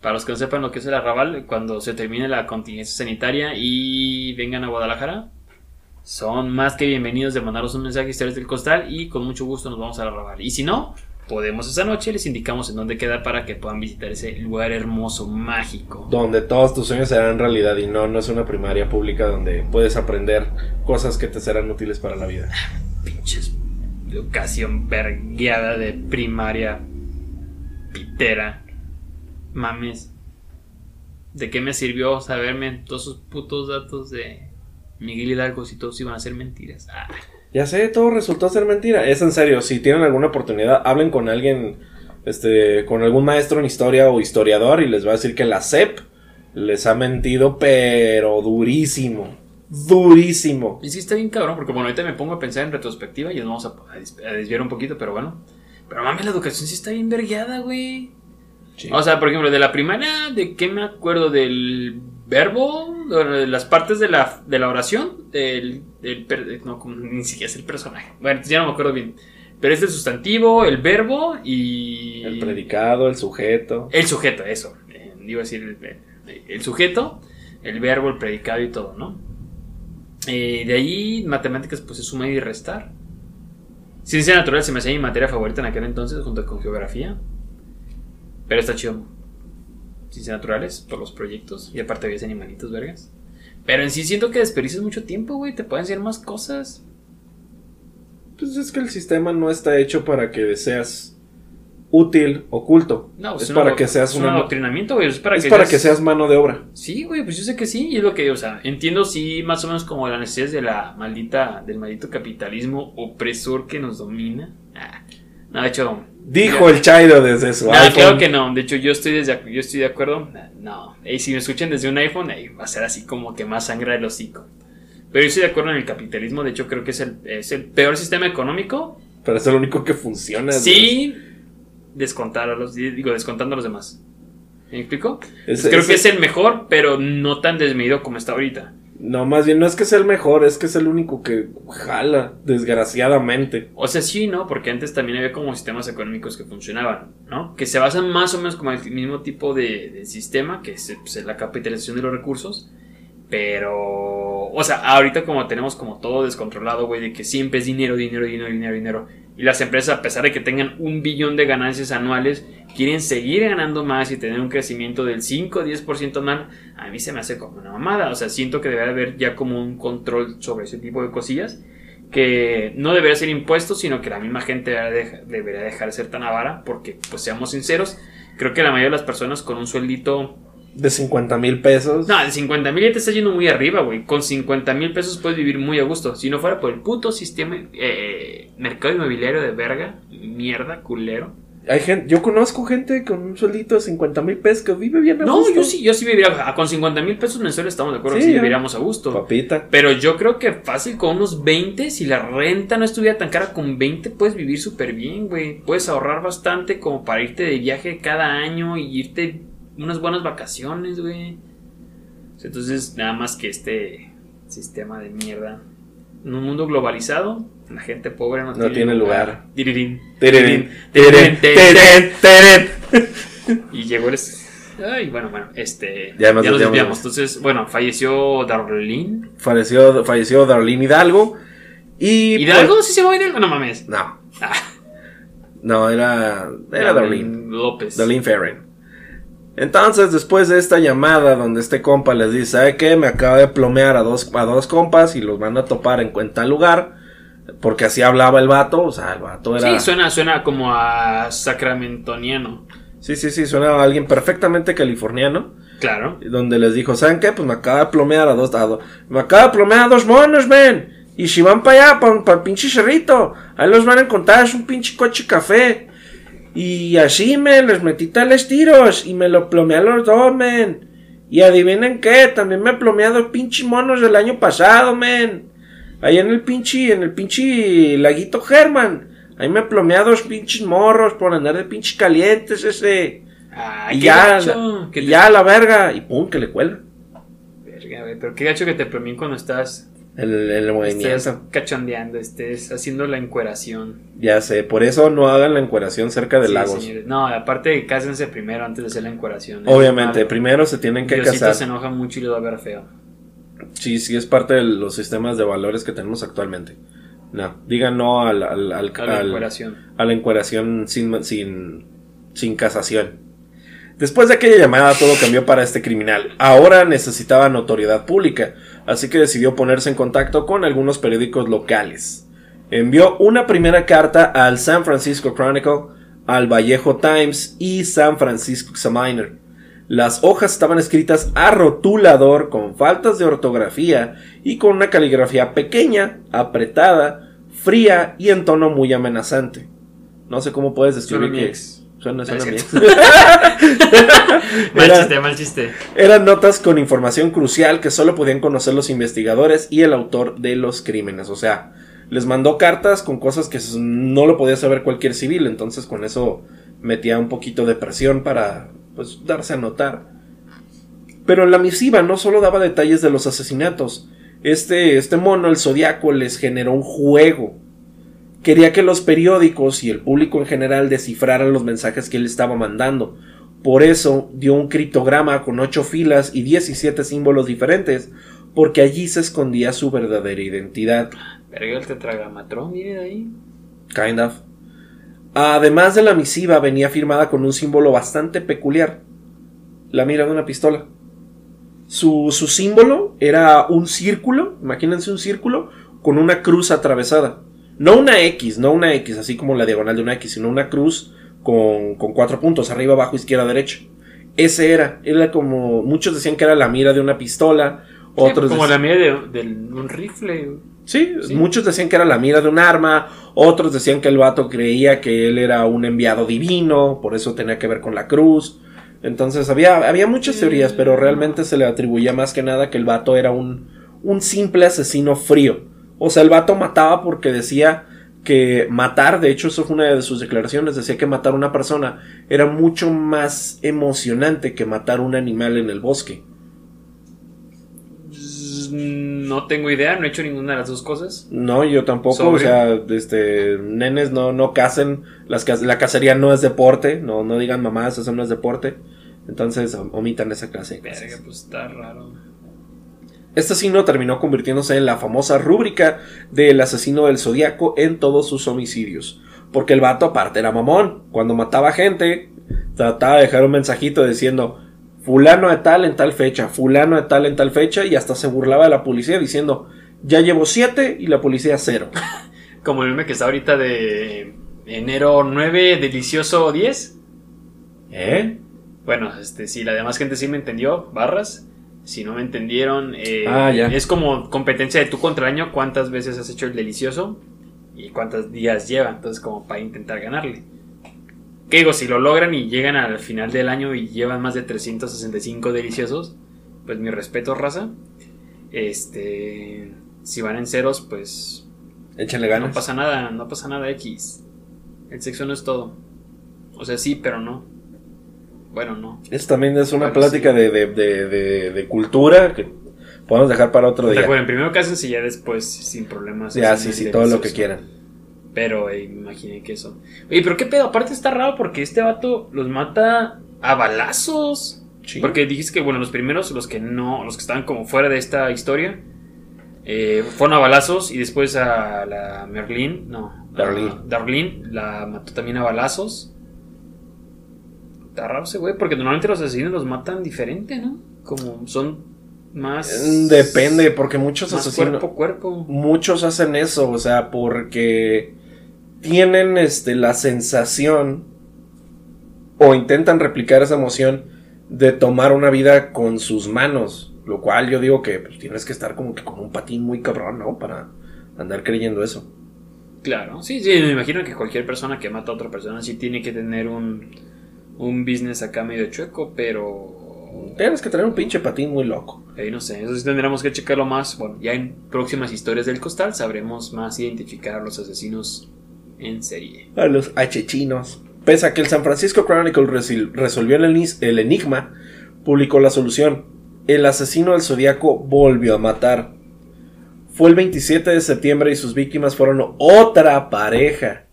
Para los que no sepan lo que es el arrabal, cuando se termine la contingencia sanitaria y vengan a Guadalajara, son más que bienvenidos de mandaros un mensaje a Historias del Costal y con mucho gusto nos vamos al arrabal. Y si no, podemos esa noche, les indicamos en dónde queda para que puedan visitar ese lugar hermoso, mágico. Donde todos tus sueños serán realidad y no, no es una primaria pública donde puedes aprender cosas que te serán útiles para la vida. Pinches educación vergueada de primaria pitera. Mames. ¿De qué me sirvió saberme todos esos putos datos de Miguel Hidalgo si todos iban a ser mentiras? Ah. Ya sé, todo resultó ser mentira. Es en serio, si tienen alguna oportunidad, hablen con alguien, este, con algún maestro en historia o historiador y les va a decir que la CEP les ha mentido, pero durísimo. Durísimo. Y sí está bien cabrón, porque bueno, ahorita me pongo a pensar en retrospectiva y nos vamos a, a des- a desviar un poquito, pero bueno. Pero mames, la educación sí está bien vergueada, güey. Sí. O sea, por ejemplo, de la primaria, ¿de qué me acuerdo? Del verbo, las partes de la, de la oración, del, del per- no, como ni siquiera es el personaje. Bueno, ya no me acuerdo bien. Pero es el sustantivo, el verbo y... El predicado, el sujeto. El sujeto, eso. Eh, iba a decir el, el sujeto, el verbo, el predicado y todo, ¿no? Eh, de ahí, matemáticas, pues es sumar y restar. Ciencia natural se me hacía mi materia favorita en aquel entonces, junto con geografía. Pero está chido. Ciencias naturales, por los proyectos. Y aparte había animalitos, vergas. Pero en sí siento que desperdicias mucho tiempo, güey. Te pueden enseñar más cosas. Pues es que el sistema no está hecho para que seas útil o culto. No, es una- para que seas es un una... adoctrinamiento, güey. Es para, es que, para seas- que seas mano de obra. Sí, güey, pues yo sé que sí, y es lo que, o sea, entiendo sí más o menos como las necesidades de la maldita, del maldito capitalismo opresor que nos domina. Ah, no, de hecho, Dijo el Chairo desde su no, iPhone. claro que no, de hecho yo estoy desde, yo estoy de acuerdo, no, y si me escuchan desde un iPhone, ahí va a ser así como que más sangre del hocico. Pero yo estoy de acuerdo en el capitalismo, de hecho creo que es el, es el peor sistema económico, Pero es el único que funciona. sí, descontar a los, digo, descontando a los demás. ¿Me explico? Es- creo es- que es el mejor, pero no tan desmedido como está ahorita. No, más bien no es que sea el mejor, es que es el único que jala, desgraciadamente. O sea, sí, ¿no? Porque antes también había como sistemas económicos que funcionaban, ¿no? Que se basan más o menos como el mismo tipo de, sistema, que es pues, la capitalización de los recursos. Pero, o sea, ahorita como tenemos como todo descontrolado, güey, de que siempre es dinero, dinero, dinero, dinero, dinero. Y las empresas, a pesar de que tengan un billón de ganancias anuales, quieren seguir ganando más y tener un crecimiento del 5 o 10% anual. A mí se me hace como una mamada. O sea, siento que debería haber ya como un control sobre ese tipo de cosillas que no debería ser impuesto, sino que la misma gente debería dejar de ser tan avara, porque, pues seamos sinceros, creo que la mayoría de las personas con un sueldito, De 50 mil pesos. no, de 50 mil ya te está yendo muy arriba, güey, con 50 mil pesos puedes vivir muy a gusto, si no fuera por el puto sistema, eh, mercado inmobiliario de verga, mierda, culero. Hay gente, yo conozco gente con un sueldito de 50 mil pesos que vive bien a No, gusto. yo sí, yo sí viviría, ah, con 50 mil pesos mensuales estamos de acuerdo, Sí, sí, ya. viviríamos a gusto. Papita. Pero yo creo que fácil con unos 20, si la renta no estuviera tan cara, con 20 puedes vivir súper bien, güey. Puedes ahorrar bastante como para irte de viaje cada año y irte unas buenas vacaciones, güey. Entonces, nada más que este sistema de mierda. En un mundo globalizado, la gente pobre no, No tiene lugar. Tirirín, tirirín. y llegó el... Ay, bueno, bueno, este... Ya nos desviamos. Entonces, bueno, falleció Darlene. Falleció, falleció Darlene Hidalgo. Y. ¿Hidalgo? ¿Sí se llama Hidalgo? No mames. pues, no. Ah, No, era. Era Darlene. López. Darlene Ferrin. Entonces, después de esta llamada donde este compa les dice, ¿sabe qué? Me acaba de plomear a dos, a dos compas y los van a topar en cuenta lugar. Porque así hablaba el vato. O sea, el vato era. Sí, suena, suena como a sacramentoniano. Sí, sí, sí, suena a alguien perfectamente californiano. Claro. Donde les dijo, ¿saben qué? Pues me acaba de plomear a dos, a do- me acaba de plomear a dos monos, men. Y si van para allá, para el pinche cerrito, ahí los van a encontrar, es un pinche coche café. Y así, men, les metí tales tiros y me lo plomeé a los dos, men. Y adivinen qué, también me plomeé a dos pinches monos del año pasado, men. Ahí en el pinche, en el pinche laguito German. Ahí me plomeé a dos pinches morros por andar de pinche calientes ese. Ay, y qué ya, gacho que y te- ya a la verga. Y pum, que le cuelga. Verga, güey, pero qué gacho que te premien cuando estás, El, el movimiento. estés cachondeando, estés haciendo la encueración. Ya sé, por eso no hagan la encueración cerca de Sí, lagos. señores. No, aparte, cásense primero antes de hacer la encueración. Obviamente, Es malo. primero se tienen que Diosito casar. se enoja mucho y lo va a ver feo. Sí, sí, es parte de los sistemas de valores que tenemos actualmente. No, digan no al, al, al- A la encueración. a la encueración sin, sin, sin casación. Después de aquella llamada todo cambió para este criminal. Ahora necesitaba notoriedad pública, así que decidió ponerse en contacto con algunos periódicos locales. Envió una primera carta al San Francisco Chronicle, al Vallejo Times y San Francisco Examiner. Las hojas estaban escritas a rotulador con faltas de ortografía y con una caligrafía pequeña, apretada, fría y en tono muy amenazante. No sé cómo puedes describir que ex. Suena, suena. Mal Era- chiste, mal chiste. eran notas con información crucial que solo podían conocer los investigadores y el autor de los crímenes. O sea, les mandó cartas con cosas que no lo podía saber cualquier civil. Entonces con eso metía un poquito de presión para pues darse a notar. Pero la misiva no solo daba detalles de los asesinatos. Este, este mono, el zodiaco, les generó un juego. Quería que los periódicos y el público en general descifraran los mensajes que él estaba mandando. Por eso dio un criptograma con 8 filas y 17 símbolos diferentes, porque allí se escondía su verdadera identidad. Verga el tetragramatrón, viene de ahí. Kind of. Además de la misiva, venía firmada con un símbolo bastante peculiar: la mira de una pistola. Su, su símbolo era un círculo, imagínense un círculo, con una cruz atravesada. No una X, no una X, así como la diagonal de una X, sino una cruz con, con cuatro puntos, arriba, abajo, izquierda, derecha. Ese era, era como, muchos decían que era la mira de una pistola, otros como decían- la mía de, de un rifle. Sí, Sí. muchos decían que era la mira de un arma, otros decían que el vato creía que él era un enviado divino, por eso tenía que ver con la cruz. Entonces había, había muchas teorías, pero realmente se le atribuía más que nada que el vato era un, un simple asesino frío. O sea, el vato mataba porque decía que matar, de hecho eso fue una de sus declaraciones, decía que matar a una persona era mucho más emocionante que matar un animal en el bosque. No tengo idea, no he hecho ninguna de las dos cosas. No, yo tampoco, Sobre. o sea, este, nenes no, no cacen, las, la cacería no es deporte, no, no digan mamás, eso no es deporte, entonces om- omitan esa clase de Verga, pues está raro. Este asesino terminó convirtiéndose en la famosa rúbrica del asesino del zodiaco en todos sus homicidios, porque el vato aparte era mamón, cuando mataba gente, trataba de dejar un mensajito diciendo, fulano de tal en tal fecha, fulano de tal en tal fecha, y hasta se burlaba de la policía diciendo, ya llevo siete y la policía cero. Como el meme que está ahorita de enero 9, delicioso 10. ¿Eh? Bueno, este, si la demás gente sí me entendió, barras. Si no me entendieron, eh, Ah, ya. es como competencia de tú contra el año, cuántas veces has hecho el delicioso y cuántos días lleva, entonces como para intentar ganarle. ¿Qué digo? Si lo logran y llegan al final del año y llevan más de 365 deliciosos, pues mi respeto, raza. Este, si van en ceros, pues Échale ganas. no pasa nada, no pasa nada X. El sexo no es todo. O sea, sí, pero no. Bueno, no. Esto también es una Bueno, plática sí. de, de, de, de- cultura que podemos dejar para otro día. Recuerden, primero cásense y ya después, sin problemas. Ya, sí, sí, todo lo que quieran. Pero eh, me imaginé que eso. Oye, pero qué pedo, aparte está raro porque este vato los mata a balazos. Sí. Porque dijiste que, bueno, los primeros, los que no, los que estaban como fuera de esta historia, eh, fueron a balazos y después a la Merlin, no, Darlene. Darlene la mató también a balazos. Está raro ese güey, porque normalmente los asesinos los matan diferente, ¿no? Como son más. Depende, porque muchos Más asesinos. cuerpo cuerpo. Muchos hacen eso, o sea, porque tienen este la sensación o intentan replicar esa emoción de tomar una vida con sus manos, lo cual yo digo que pues, tienes que estar como que con un patín muy cabrón, ¿no? Para andar creyendo eso. Claro, sí, sí, me imagino que cualquier persona que mata a otra persona sí tiene que tener un, un business acá medio chueco, pero Tienes que tener un pinche patín muy loco. ahí no sé, eso sí tendremos que checarlo más. Bueno, ya en próximas historias del costal sabremos más identificar a los asesinos en serie. A los achechinos. Pese a que el San Francisco Chronicle resolvió el, enigma, publicó la solución. El asesino del zodiaco volvió a matar. Fue el 27 de septiembre y sus víctimas fueron otra pareja.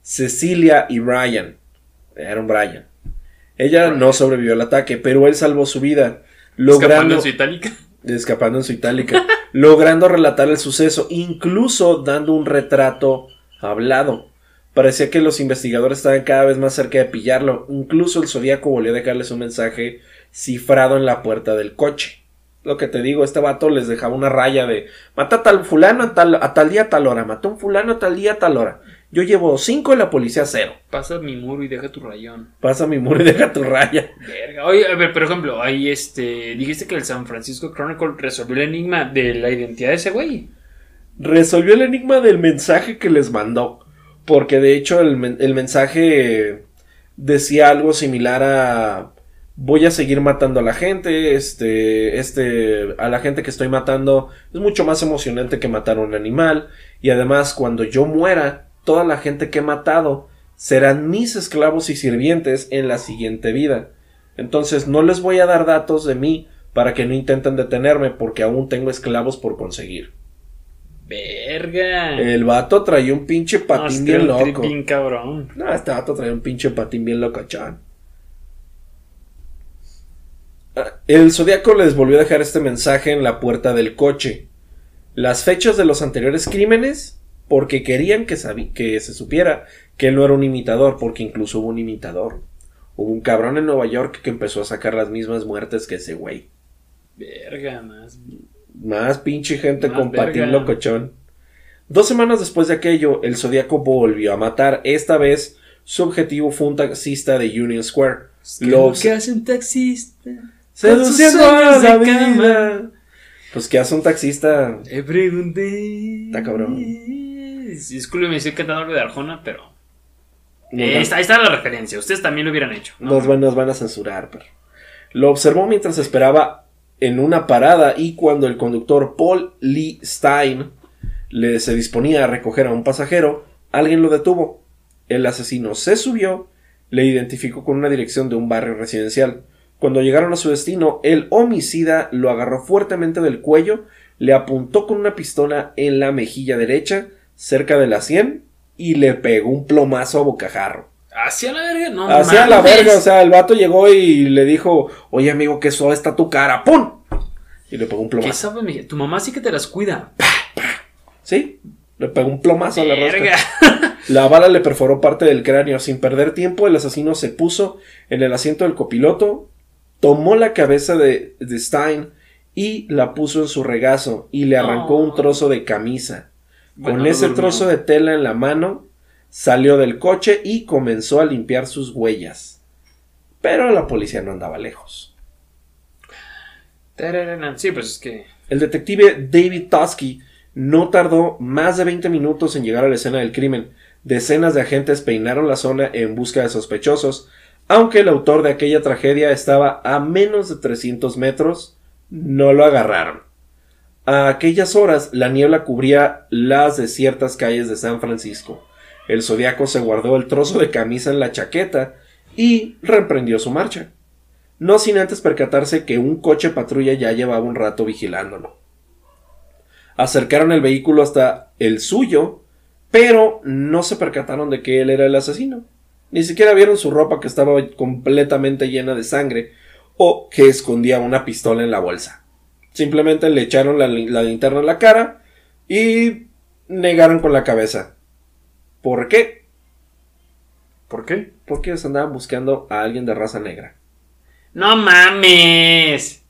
Cecilia y Brian. Era un Brian. Ella no sobrevivió al ataque, pero él salvó su vida, Escapando logrando, en su itálica. escapando en su itálica, logrando relatar el suceso, incluso dando un retrato hablado. Parecía que los investigadores estaban cada vez más cerca de pillarlo. Incluso el zodiaco volvió a dejarles un mensaje cifrado en la puerta del coche. Lo que te digo, este vato les dejaba una raya de mata a tal fulano a tal, a tal día a tal hora, mató a un fulano a tal día a tal hora. Yo llevo cinco y la policía cero. Pasa mi muro y deja tu rayón. Pasa mi muro y deja tu raya. Verga. Oye, a ver, por ejemplo, ahí este. Dijiste que el San Francisco Chronicle resolvió el enigma de la identidad de ese güey. Resolvió el enigma del mensaje que les mandó. Porque de hecho el, men- el mensaje decía algo similar a voy a seguir matando a la gente, este, este, a la gente que estoy matando es mucho más emocionante que matar a un animal y además cuando yo muera, toda la gente que he matado serán mis esclavos y sirvientes en la siguiente vida. Entonces no les voy a dar datos de mí para que no intenten detenerme porque aún tengo esclavos por conseguir. Verga. El vato traía un pinche patín bien loco. bien cabrón. No, este vato traía un pinche patín bien locochón. Ah, El zodiaco les volvió a dejar este mensaje en la puerta del coche. Las fechas de los anteriores crímenes, porque querían que, que se supiera que él no era un imitador, porque incluso hubo un imitador. Hubo un cabrón en Nueva York que empezó a sacar las mismas muertes que ese güey. Verga, más. Más pinche gente Más con patín locochón. Dos semanas después de aquello, el Zodíaco volvió a matar. Esta vez, su objetivo fue un taxista de Union Square. Lo ¿Qué hace un taxista? seduciendo a la de cama. vida. Pues, ¿qué hace un taxista? Pregunté. Está cabrón. Disculpe, me estoy cantando algo de Arjona, pero. Eh, está- ahí está la referencia. Ustedes también lo hubieran hecho. ¿no? nos van, nos van a censurar, pero. Lo observó mientras esperaba en una parada y cuando el conductor Paul Lee Stein le se disponía a recoger a un pasajero, alguien lo detuvo. El asesino se subió, le identificó con una dirección de un barrio residencial. Cuando llegaron a su destino, el homicida lo agarró fuertemente del cuello, le apuntó con una pistola en la mejilla derecha, cerca de la sien, y le pegó un plomazo a bocajarro. ¿Hacia la verga? No, Hacia la verga, o sea, el vato llegó y le dijo, oye amigo, qué suave está tu cara, ¡pum! Y le pegó un ¿Qué plomazo. sabe, mi- Tu mamá sí que te las cuida. ¿Sí? Le pegó un plomazo a la rosca. La bala le perforó parte del cráneo. Sin perder tiempo, el asesino se puso en el asiento del copiloto, tomó la cabeza de, de Stein y la puso en su regazo y le arrancó un trozo de camisa. Bueno, Con ese durmió. trozo de tela en la mano, salió del coche y comenzó a limpiar sus huellas. Pero la policía no andaba lejos. Sí, pues es que. El detective David Tosky no tardó más de 20 minutos en llegar a la escena del crimen. Decenas de agentes peinaron la zona en busca de sospechosos, aunque el autor de aquella tragedia estaba a menos de 300 metros, no lo agarraron. A aquellas horas la niebla cubría las desiertas calles de San Francisco. El zodiaco se guardó el trozo de camisa en la chaqueta y reemprendió su marcha. No sin antes percatarse que un coche patrulla ya llevaba un rato vigilándolo. Acercaron el vehículo hasta el suyo, pero no se percataron de que él era el asesino. Ni siquiera vieron su ropa que estaba completamente llena de sangre o que escondía una pistola en la bolsa. Simplemente le echaron la, li- la linterna en la cara y negaron con la cabeza. ¿Por qué? ¿Por qué? Porque ellos andaban buscando a alguien de raza negra. ¡No mames!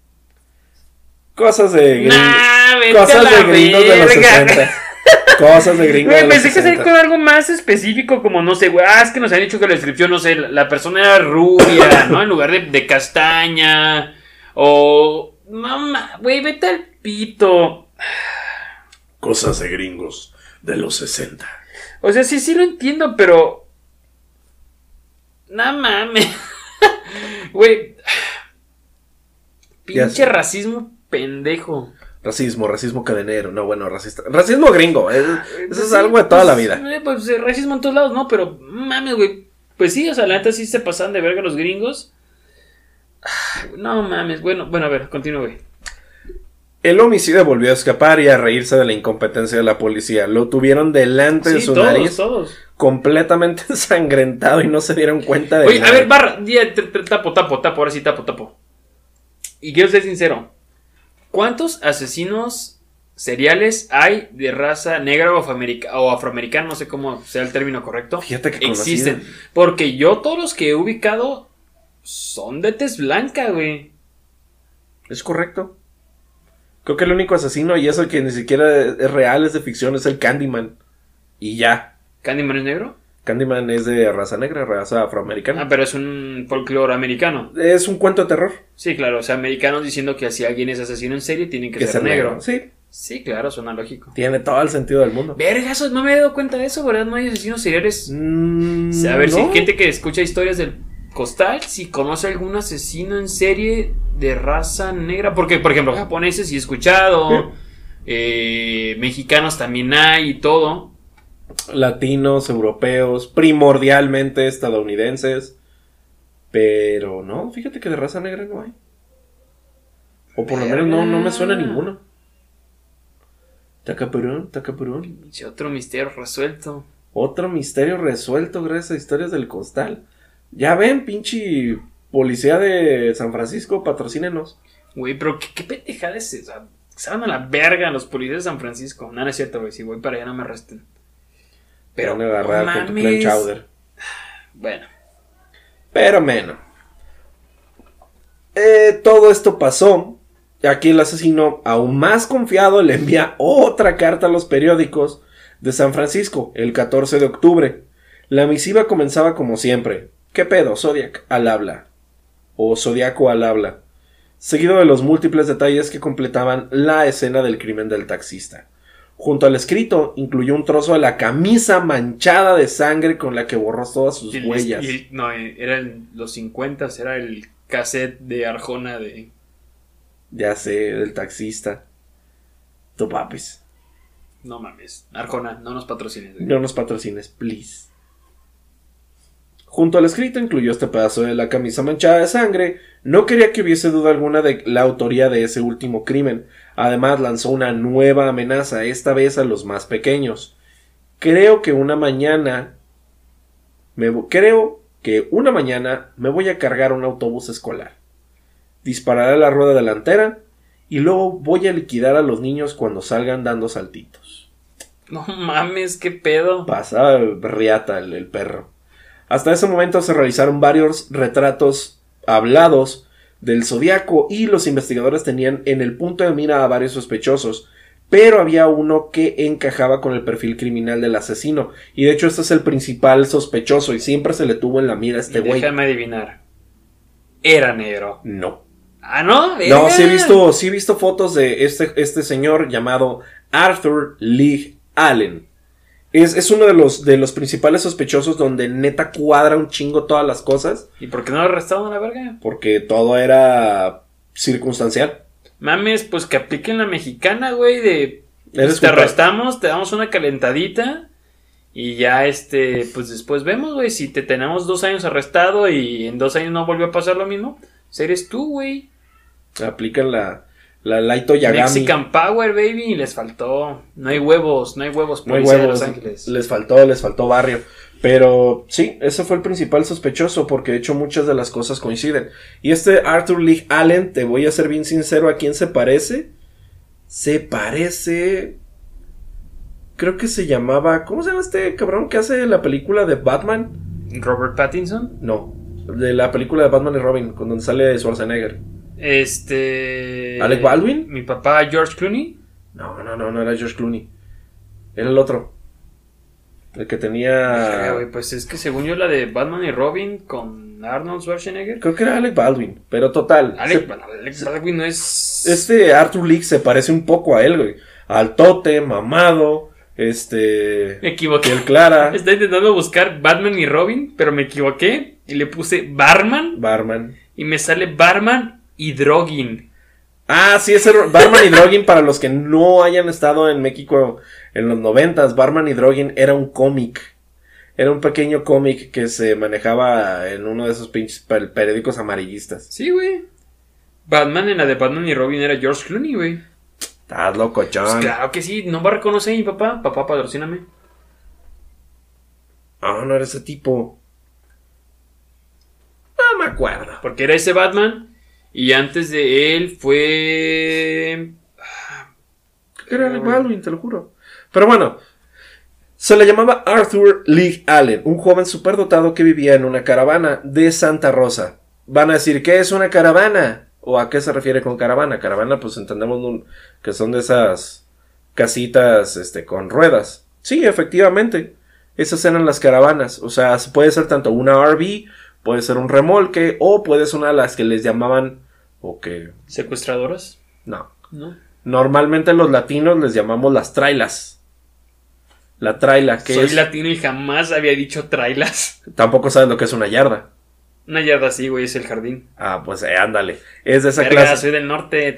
Cosas de gringos. Nah, Cosas a de gringos de los verga. 60. Cosas de gringos Güey, de los pensé que salir 60. con algo más específico, como no sé, güey. Ah, es que nos han dicho que la descripción, no sé, la, la persona era rubia, ¿no? En lugar de, de castaña. O. Mamá, güey, vete al pito. Cosas de gringos de los 60. O sea, sí, sí lo entiendo, pero. No mames. Güey. Pinche racismo pendejo. Racismo, racismo cadenero. No, bueno, racista. Racismo gringo. es- eso es algo de toda la vida. Eh, Pues eh, racismo en todos lados, no, pero mames, güey. Pues sí, o sea, la neta sí se pasan de verga los gringos. No mames, bueno, bueno, a ver, continúa, güey. El homicida volvió a escapar y a reírse de la incompetencia de la policía. Lo tuvieron delante de su todos, nariz, todos. completamente ensangrentado y no se dieron cuenta de Oye, a nada. ver, barra, ya, t- tapo, tapo, tapo, ahora sí tapo, tapo. Y quiero ser sincero. ¿Cuántos asesinos seriales hay de raza negra o, afroamerica- o afroamericana? No sé cómo sea el término correcto. Fíjate que Existen. Porque yo todos los que he ubicado son de tez blanca, güey. Es correcto. Creo que el único asesino, y eso que ni siquiera es real, es de ficción, es el Candyman. Y ya. ¿Candyman es negro? Candyman es de raza negra, raza afroamericana. Ah, pero es un folclore americano. Es un cuento de terror. Sí, claro, o sea, americanos diciendo que si alguien es asesino en serie tiene que, Que ser, negro. Sí, Sí, claro, suena lógico. tiene todo el sentido del mundo. Verga, eso- no me he dado cuenta de eso, ¿verdad? No hay asesinos seriales. Mm, a ver, si hay gente que escucha historias del costal, si conoce algún asesino en serie de raza negra. Porque, por ejemplo, japoneses sí he escuchado. eh, mexicanos también hay y todo. Latinos, europeos, primordialmente estadounidenses. Pero no, fíjate que de raza negra no hay. O por lo menos no, no me suena ninguno. Tacapurón, tacapurón. Otro misterio resuelto. Otro misterio resuelto gracias a historias del costal. Ya ven, pinche policía de San Francisco, patrocínenos. Güey, pero ¿qué, qué pendejada es esa? A la verga los policías de San Francisco. No, no es cierto, güey. Si voy para allá no me arresten. Pero agarrar con tu mames. clan chowder. Bueno, Pero menos. Eh, todo esto pasó. Aquí el asesino, aún más confiado, le envía otra carta a los periódicos de San Francisco el 14 de octubre. La misiva comenzaba como siempre. ¿Qué pedo, Zodiac? Al habla. O Zodiaco al habla. Seguido de los múltiples detalles que completaban la escena del crimen del taxista. Junto al escrito incluyó un trozo de la camisa manchada de sangre con la que borró todas sus el- huellas. y el- no, eh, era en los 50, era el cassette de Arjona de. Ya sé, del taxista. Tu papis. No mames, Arjona, no nos patrocines. No nos patrocines, please. Junto al escrito incluyó este pedazo de la camisa manchada de sangre. No quería que hubiese duda alguna de la autoría de ese último crimen. Además lanzó una nueva amenaza, esta vez a los más pequeños. Creo que una mañana... Me, creo que una mañana me voy a cargar un autobús escolar. Dispararé la rueda delantera y luego voy a liquidar a los niños cuando salgan dando saltitos. No mames, qué pedo. Pasa riata el, el perro. Hasta ese momento se realizaron varios retratos hablados del zodiaco y los investigadores tenían en el punto de mira a varios sospechosos, pero había uno que encajaba con el perfil criminal del asesino y de hecho este es el principal sospechoso y siempre se le tuvo en la mira a este güey. Déjame adivinar. Era negro. No. Ah, ¿no? No, sí he visto, sí he visto fotos de este, este señor llamado Arthur Lee Allen. Es, es uno de los, de los principales sospechosos donde neta cuadra un chingo todas las cosas. ¿Y por qué no lo arrestaron a la verga? Porque todo era circunstancial. Mames, pues que apliquen la mexicana, güey, de... Eres pues, te culpable. arrestamos, te damos una calentadita y ya, este, pues después vemos, güey, si te tenemos dos años arrestado y en dos años no volvió a pasar lo mismo, pues eres tú, güey. Aplican la, la Laito Yagami. Mexican Power, baby, y les faltó. No hay huevos, no hay huevos, No hay de huevos. Los Ángeles. Les faltó, les faltó barrio. Pero sí, ese fue el principal sospechoso, porque de hecho muchas de las cosas coinciden. Y este Arthur Lee Allen, te voy a ser bien sincero, ¿a quién se parece? Se parece. Creo que se llamaba. ¿Cómo se llama este cabrón que hace la película de Batman? Robert Pattinson. No, de la película de Batman y Robin, con donde sale Schwarzenegger. Este. ¿Alec Baldwin? Mi papá George Clooney. No, no, no, no era George Clooney. Era el otro. El que tenía. güey, pues es que según yo la de Batman y Robin con Arnold Schwarzenegger. Creo que era Alec Baldwin, pero total. Alec, se- Alec Baldwin no es. Este Arthur Leak se parece un poco a él, güey. Altote, mamado, este. Me equivoqué. Piel clara, Estaba intentando buscar Batman y Robin, pero me equivoqué y le puse Barman barman. y me sale Barman y Drogin. Ah, sí, es el Barman y Drogin para los que no hayan estado en México en los noventas. Barman y Drogin era un cómic. Era un pequeño cómic que se manejaba en uno de esos pinches per- periódicos amarillistas. Sí, güey. Batman en la de Batman y Robin era George Clooney, güey. Estás loco, Pues John. claro que sí, no va a reconocer a mi papá. Papá, patrocíname. Ah, no era ese tipo. No me acuerdo. Porque era ese Batman Y antes de él fue. Era Alec Baldwin, te lo juro. Pero bueno, se le llamaba Arthur Lee Allen, un joven superdotado que vivía en una caravana de Santa Rosa. Van a decir, ¿qué es una caravana? ¿O a qué se refiere con caravana? Caravana, pues entendemos un- que son de esas casitas este, con ruedas. Sí, efectivamente. Esas eran las caravanas. O sea, puede ser tanto una RV, puede ser un remolque, o puede ser una de las que les llamaban. O que. ¿Secuestradoras? No. ¿No? Normalmente los latinos les llamamos las trailas. La traila, que Soy es. latino y jamás había dicho trailas. Tampoco sabes lo que es una yarda. Una yarda así, güey, es el jardín. Ah, pues eh, ándale. Es de esa Verga, clase. soy del norte.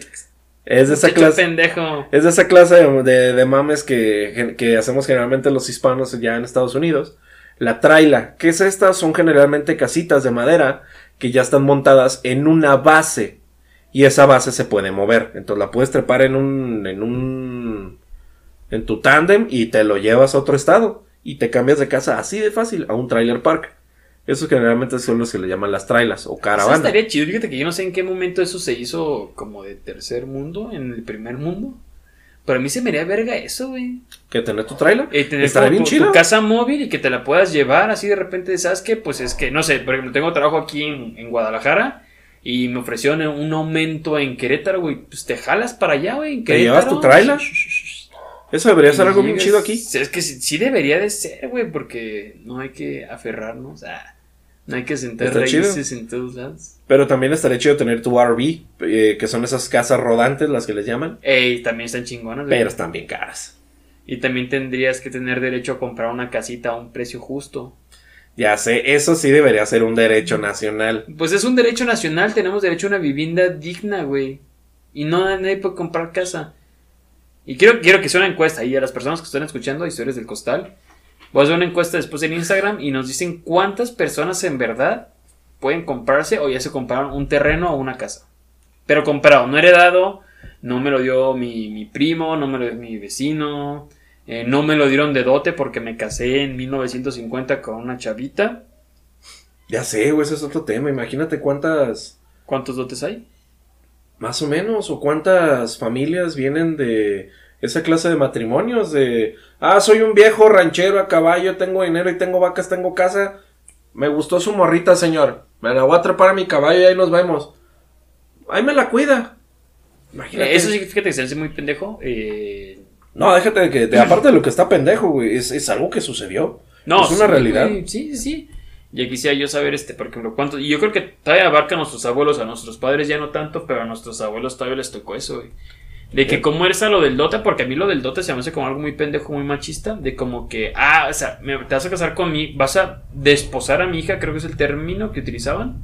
Es de esa clase. pendejo. Es de esa clase de, de- de mames que, que hacemos generalmente los hispanos ya en Estados Unidos. La traila. ¿Qué es esta? Son generalmente casitas de madera que ya están montadas en una base. Y esa base se puede mover. Entonces la puedes trepar en un. en un. en tu tándem y te lo llevas a otro estado. Y te cambias de casa así de fácil a un trailer park. Esos generalmente son los que le llaman las trailas o Eso caravana. estaría chido. Fíjate que yo no sé en qué momento eso se hizo como de tercer mundo, en el primer mundo. Pero a mí se me haría verga eso, güey. ¿Que tener tu trailer? Tener Estaría como bien tu, chido. tu casa móvil y que te la puedas llevar así de repente, ¿sabes qué? Pues es que, no sé, por ejemplo, tengo trabajo aquí en, en Guadalajara y me ofrecieron un aumento en Querétaro, güey. Pues te jalas para allá, güey. en ¿Te llevas tu tráiler? Eso debería ser algo bien chido aquí. Es que sí, sí debería de ser, güey, porque no hay que aferrarnos a... No hay que sentar raíces en todos lados. Pero también estaría chido tener tu RV, eh, que son esas casas rodantes, las que les llaman. Ey, también están chingonas, güey. Pero están bien caras. Y también tendrías que tener derecho a comprar una casita a un precio justo. Ya sé, eso sí debería ser un derecho nacional. Pues es un derecho nacional, tenemos derecho a una vivienda digna, güey. Y no nadie puede comprar casa. Y quiero, quiero que sea una encuesta y a las personas que están escuchando Historias del Costal. Voy a hacer una encuesta después en Instagram y nos dicen cuántas personas en verdad pueden comprarse o ya se compraron un terreno o una casa. Pero comprado, no heredado, no me lo dio mi, mi primo, no me lo dio mi vecino, eh, no me lo dieron de dote porque me casé en 1950 con una chavita. Ya sé, güey, ese es otro tema. Imagínate cuántas, ¿Cuántos dotes hay? más o menos, o cuántas familias vienen de esa clase de matrimonios. De, ah, soy un viejo ranchero a caballo, tengo dinero y tengo vacas, tengo casa. Me gustó su morrita, señor. Me la voy a trepar a mi caballo y ahí nos vemos. Ahí me la cuida. Imagínate. Eh, Eso sí, fíjate que se hace muy pendejo. eh, No, déjate de que, de- aparte de lo que está pendejo, güey, es, es algo que sucedió. no, Es una sí, realidad. güey, Sí, sí, sí. Ya quisiera yo saber, este, por ejemplo, cuánto. Y yo creo que todavía abarca a nuestros abuelos, a nuestros padres ya no tanto, pero a nuestros abuelos todavía les tocó eso, güey. De que cómo eres a lo del dote, porque a mí lo del dote se me hace como algo muy pendejo, muy machista. De como que, ah, o sea, me- te vas a casar con mi, vas a desposar a mi hija, creo que es el término que utilizaban.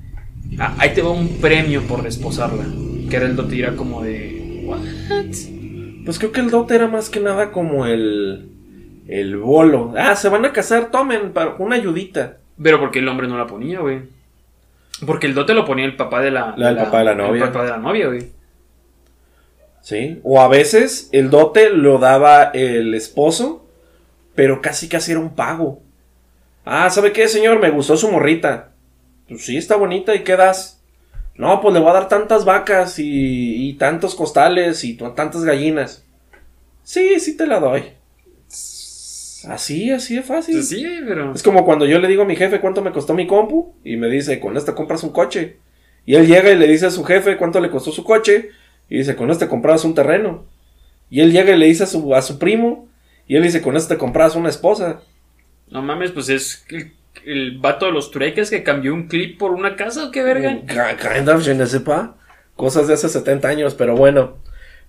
Ah, ahí te va un premio por desposarla. Que era el dote, y era como de, what? Pues creo que el dote era más que nada como el. El bolo. Ah, se van a casar, tomen, para una ayudita. Pero porque el hombre no la ponía, güey. Porque el dote lo ponía el papá de la. La del papá de la novia. El papá de la novia, güey. Sí. O a veces el dote lo daba el esposo, pero casi casi era un pago. Ah, ¿sabe qué, señor? Me gustó su morrita. Pues sí, está bonita, ¿y qué das? No, pues le voy a dar tantas vacas y, y tantos costales y tantas gallinas. Sí, sí te la doy. Así, así de fácil. Pues sí, pero. Es como cuando yo le digo a mi jefe cuánto me costó mi compu y me dice, con esta compras un coche. Y él llega y le dice a su jefe cuánto le costó su coche y dice, con este compras un terreno. Y él llega y le dice a su, a su primo y él dice, con este compras una esposa. No mames, pues es el, el vato de los trueques que cambió un clip por una casa o qué verga. Ki- Kind of, je ne sais pas. Cosas de hace 70 años, pero bueno.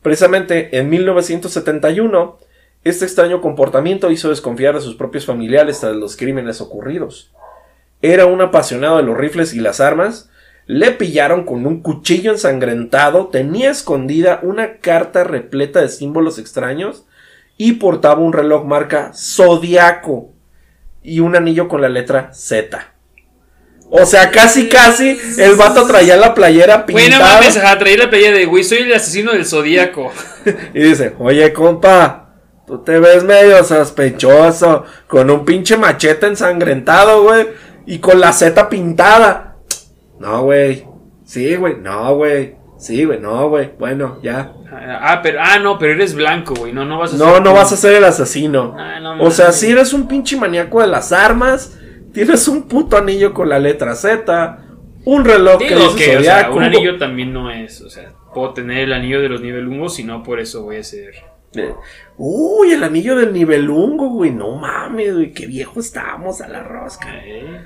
Precisamente en 1971, este extraño comportamiento hizo desconfiar a sus propios familiares tras los crímenes ocurridos. Era un apasionado de los rifles y las armas. Le pillaron con un cuchillo ensangrentado, tenía escondida una carta repleta de símbolos extraños y portaba un reloj marca Zodiaco y un anillo con la letra Z. O sea, casi casi el vato traía la playera pintada mames, a traer la playa de güey, soy el asesino del zodíaco. y dice, oye compa, tú te ves medio sospechoso, con un pinche machete ensangrentado, güey, y con la Z pintada. No, güey, Sí, güey. No, güey. Sí, güey. No, güey. Bueno, ya. Ah, pero, ah, no, pero eres blanco, güey. No, no vas a No, ser no tú. vas a ser el asesino. Ah, no O sea, si eres un pinche maníaco de las armas, tienes un puto anillo con la letra Z, un reloj que dice que, o sea, un anillo también no es, o sea, puedo tener el anillo de los nivelungos y no por eso voy a ser. Uy, el anillo del nivelungo, güey. No mames, güey. Qué viejo estábamos a la rosca. ¿eh?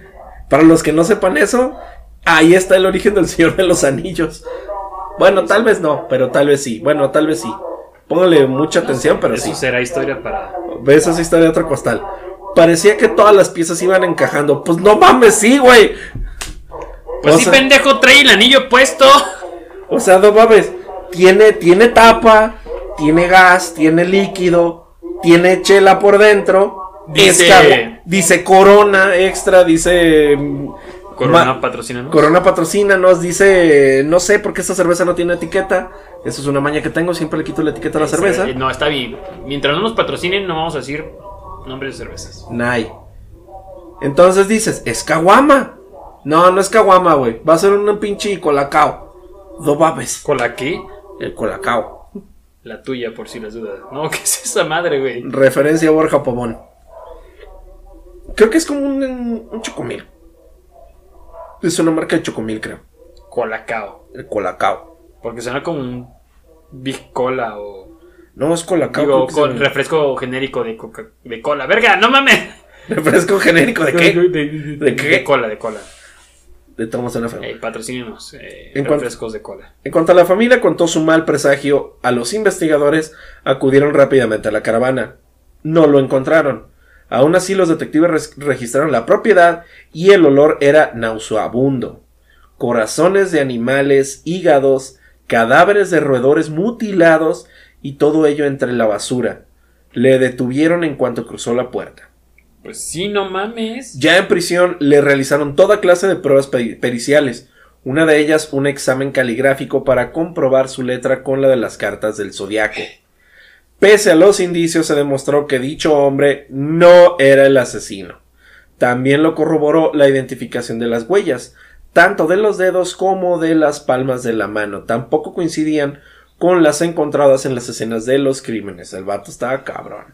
Para los que no sepan eso, ahí está el origen del Señor de los Anillos. Bueno, tal vez no, pero tal vez sí. Bueno, tal vez sí. Póngale mucha atención, pero Eso sí. será historia para. ¿Ves esa historia de otro costal? Parecía que todas las piezas iban encajando. Pues no mames, sí, güey. Pues O sí, sea- pendejo, trae el anillo puesto. O sea, no mames. Tiene, tiene tapa, tiene gas, tiene líquido, tiene chela por dentro. Dice- dice corona extra, dice. Corona ¿no? Corona patrocina, nos dice. No sé por qué esta cerveza no tiene etiqueta. Eso es una maña que tengo, siempre le quito la etiqueta a la cerveza. Eh, No, está bien. Mientras no nos patrocinen, no vamos a decir nombres de cervezas. Nay. Entonces dices, es caguama. No, no es caguama, güey. Va a ser un pinche colacao. No mames. ¿Con la qué? El colacao. La tuya, por si las dudas. No, ¿qué es esa madre, güey? Referencia a Borja Pomón. Creo que es como un, un chocomil. Es una marca de chocomil, creo. Colacao. El colacao. Porque suena como un Big Cola o. No, es colacao. Digo, con refresco genérico de, coca, de cola. ¡Verga! ¡No mames! Refresco genérico de qué? ¿De, ¿De qué? De cola, de cola. De Thomas Feo. Eh, patrocínenos. Eh, En cuanto- refrescos de cola. En cuanto a la familia contó su mal presagio, a los investigadores acudieron rápidamente a la caravana. No lo encontraron. Aún así, los detectives registraron la propiedad y el olor era nauseabundo. Corazones de animales, hígados, cadáveres de roedores mutilados y todo ello entre la basura. Le detuvieron en cuanto cruzó la puerta. Pues sí, no mames. Ya en prisión le realizaron toda clase de pruebas peri- periciales, una de ellas un examen caligráfico para comprobar su letra con la de las cartas del zodiaco. Pese a los indicios se demostró que dicho hombre no era el asesino. También lo corroboró la identificación de las huellas, tanto de los dedos como de las palmas de la mano. Tampoco coincidían con las encontradas en las escenas de los crímenes. El vato estaba cabrón.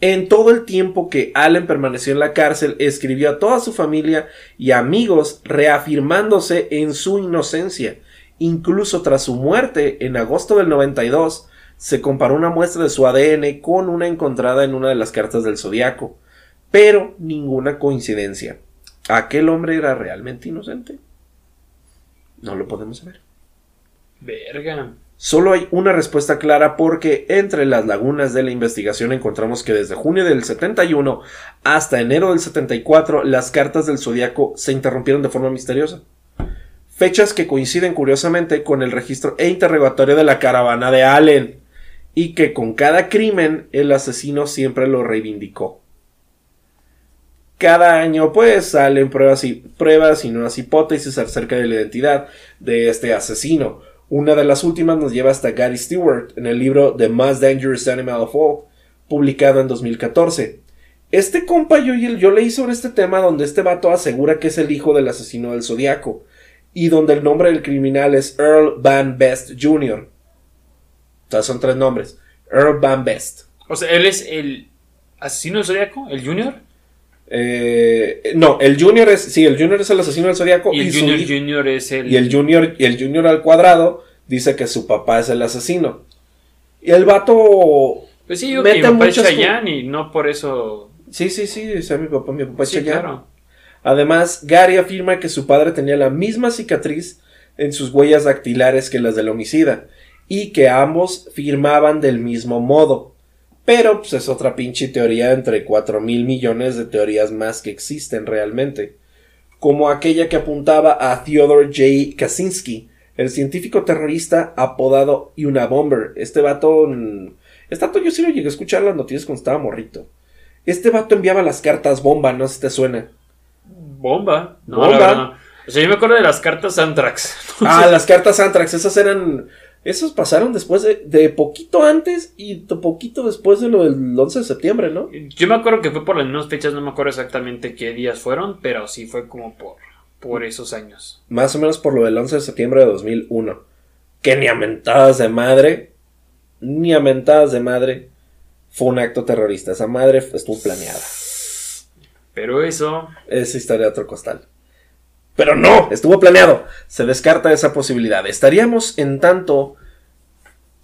En todo el tiempo que Allen permaneció en la cárcel, escribió a toda su familia y amigos reafirmándose en su inocencia. Incluso tras su muerte, en agosto del 92, se comparó una muestra de su ADN con una encontrada en una de las cartas del zodiaco. Pero ninguna coincidencia. ¿Aquel hombre era realmente inocente? No lo podemos saber. Verga. Solo hay una respuesta clara porque entre las lagunas de la investigación encontramos que desde junio del 71 hasta enero del 74 las cartas del zodiaco se interrumpieron de forma misteriosa. Fechas que coinciden curiosamente con el registro e interrogatorio de la caravana de Allen y que con cada crimen el asesino siempre lo reivindicó. Cada año pues salen pruebas y, pruebas y nuevas hipótesis acerca de la identidad de este asesino. Una de las últimas nos lleva hasta Gary Stewart en el libro The Most Dangerous Animal of All, publicado en 2014. Este compa yo, yo leí sobre este tema donde este vato asegura que es el hijo del asesino del zodiaco y donde el nombre del criminal es Earl Van Best Jr. O sea, son tres nombres. Earl Van Best. O sea, él es el asesino del zodiaco, el Junior. Eh, no, el Junior es, sí, el Junior es el asesino del zodiaco Y el Junior es el. Y el Junior, y el Junior al cuadrado dice que su papá es el asesino. Y el vato. Pues sí, yo mete que mi papá es Chayanne y no por eso. Sí, sí, sí, o sea, mi papá, mi papá es Sí, claro. Además, Gary afirma que su padre tenía la misma cicatriz en sus huellas dactilares que las del homicida, y que ambos firmaban del mismo modo. Pero, pues es otra pinche teoría entre cuatro mil millones de teorías más que existen realmente. Como aquella que apuntaba a Theodore J. Kaczynski, el científico terrorista apodado Unabomber. Este vato. mm, Este vato yo sí lo llegué a escuchar las noticias cuando estaba morrito. Este vato enviaba las cartas bomba, no sé si te suena. Bomba. No, Bomba. la verdad no. O sea, yo me acuerdo de las cartas Antrax. Ah, las cartas Antrax, esas eran. Esos pasaron después de, de poquito antes y de poquito después de lo del 11 de septiembre, ¿no? Yo me acuerdo que fue por las mismas fechas, no me acuerdo exactamente qué días fueron, pero sí fue como por. por esos años. Más o menos por lo del 11 de septiembre de 2001. Que ni a mentadas de madre, ni a mentadas de madre, fue un acto terrorista. Esa madre estuvo planeada. Pero eso... Es historia de otro costal. Pero no, estuvo planeado. Se descarta esa posibilidad. ¿Estaríamos en tanto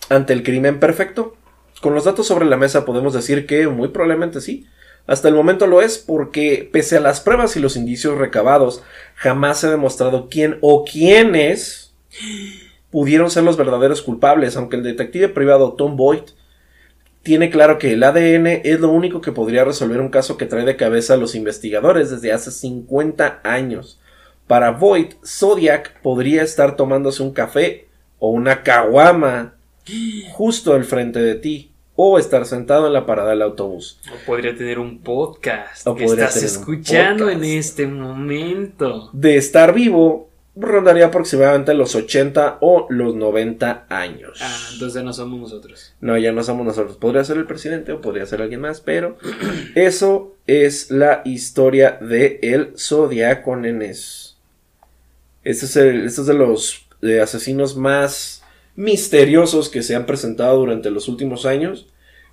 ante el crimen perfecto? Con los datos sobre la mesa podemos decir que muy probablemente sí. Hasta el momento lo es porque, pese a las pruebas y los indicios recabados, jamás se ha demostrado quién o quiénes pudieron ser los verdaderos culpables, aunque el detective privado Tom Boyd tiene claro que el ADN es lo único que podría resolver un caso que trae de cabeza a los investigadores desde hace 50 años. Para Boyd, Zodiac podría estar tomándose un café o una caguama justo al frente de ti o estar sentado en la parada del autobús. O podría tener un podcast O que estás escuchando en este momento. De estar vivo, rondaría aproximadamente los 80 o los 90 años. Ah, entonces no somos nosotros. No, ya no somos nosotros. Podría ser el presidente o podría ser alguien más, pero eso es la historia de el Zodiaco Nenes. Este es, el, este es de los eh, asesinos más misteriosos que se han presentado durante los últimos años.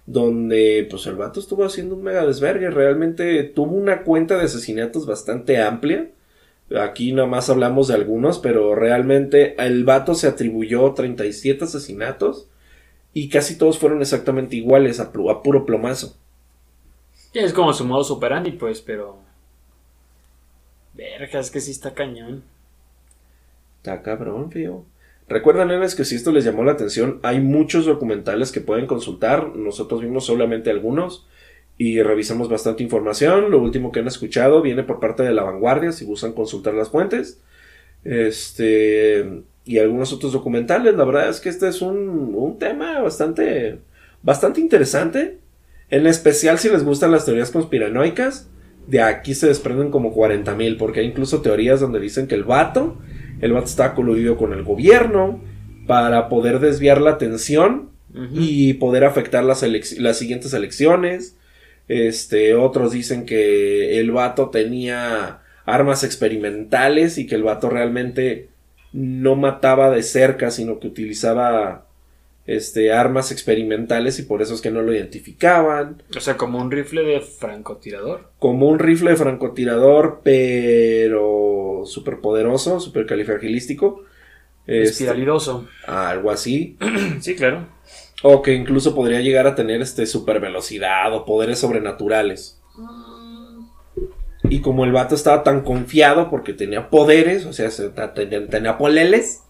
Donde pues el vato estuvo haciendo un mega desvergue. Realmente tuvo una cuenta de asesinatos bastante amplia. Aquí nada más hablamos de algunos, pero realmente el vato se atribuyó 37 asesinatos y casi todos fueron exactamente iguales a, puro plomazo. Es como su modo operandi, pues, pero. Verga, es que sí está cañón. Está cabrón, fío. Recuerden, nenes, que si esto les llamó la atención, hay muchos documentales que pueden consultar. Nosotros vimos solamente algunos y revisamos bastante información. Lo último que han escuchado viene por parte de la vanguardia, si gustan consultar las fuentes. Este. Y algunos otros documentales. La verdad es que este es un, un tema bastante. bastante interesante. En especial si les gustan las teorías conspiranoicas. De aquí se desprenden como 40.000, porque hay incluso teorías donde dicen que el vato, el vato está coludido con el gobierno para poder desviar la atención y poder afectar las, las siguientes elecciones. Este, otros dicen que el vato tenía armas experimentales y que el vato realmente no mataba de cerca, sino que utilizaba este, armas experimentales y por eso es que no lo identificaban. O sea, como un rifle de francotirador. Como un rifle de francotirador, pero súper poderoso, súper califragilístico. Este, Espiralidoso. algo así. Sí, claro. O que incluso podría llegar a tener este super velocidad o poderes sobrenaturales. Y como el vato estaba tan confiado porque tenía poderes, o sea, tenía, tenía poleles,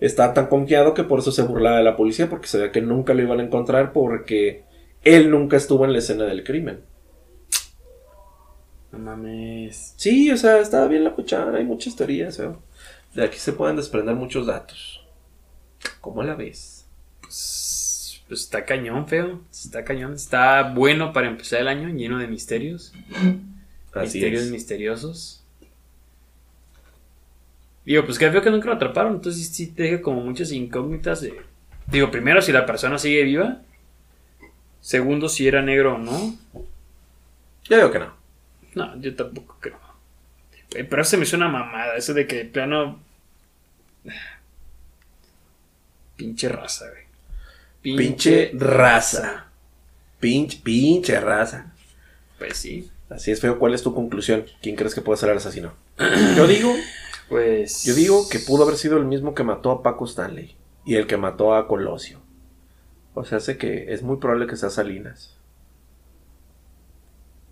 estaba tan confiado que por eso se burlaba de la policía porque sabía que nunca lo iban a encontrar porque él nunca estuvo en la escena del crimen. No mames. Sí, o sea, estaba bien la cuchara, hay muchas teorías, ¿eh? De aquí se pueden desprender muchos datos. ¿Cómo la ves? Pues, pues está cañón, feo. Está cañón. Está bueno para empezar el año, lleno de misterios. Así misterios es. misteriosos. Digo, pues que feo que nunca lo atraparon. Entonces sí te deja como muchas incógnitas de... Digo, primero si la persona sigue viva. Segundo si era negro o no. Yo digo que no. No, yo tampoco creo. Güey, Pero se me suena mamada. Eso de que de plano... Pinche raza, güey. Pinche raza. Pinche, pinche raza. Pues sí. Así es feo. ¿Cuál es tu conclusión? ¿Quién crees que puede ser el asesino? Yo digo, Pues... yo digo que pudo haber sido el mismo que mató a Paco Stanley y el que mató a Colosio. O sea, sé que es muy probable que sea Salinas.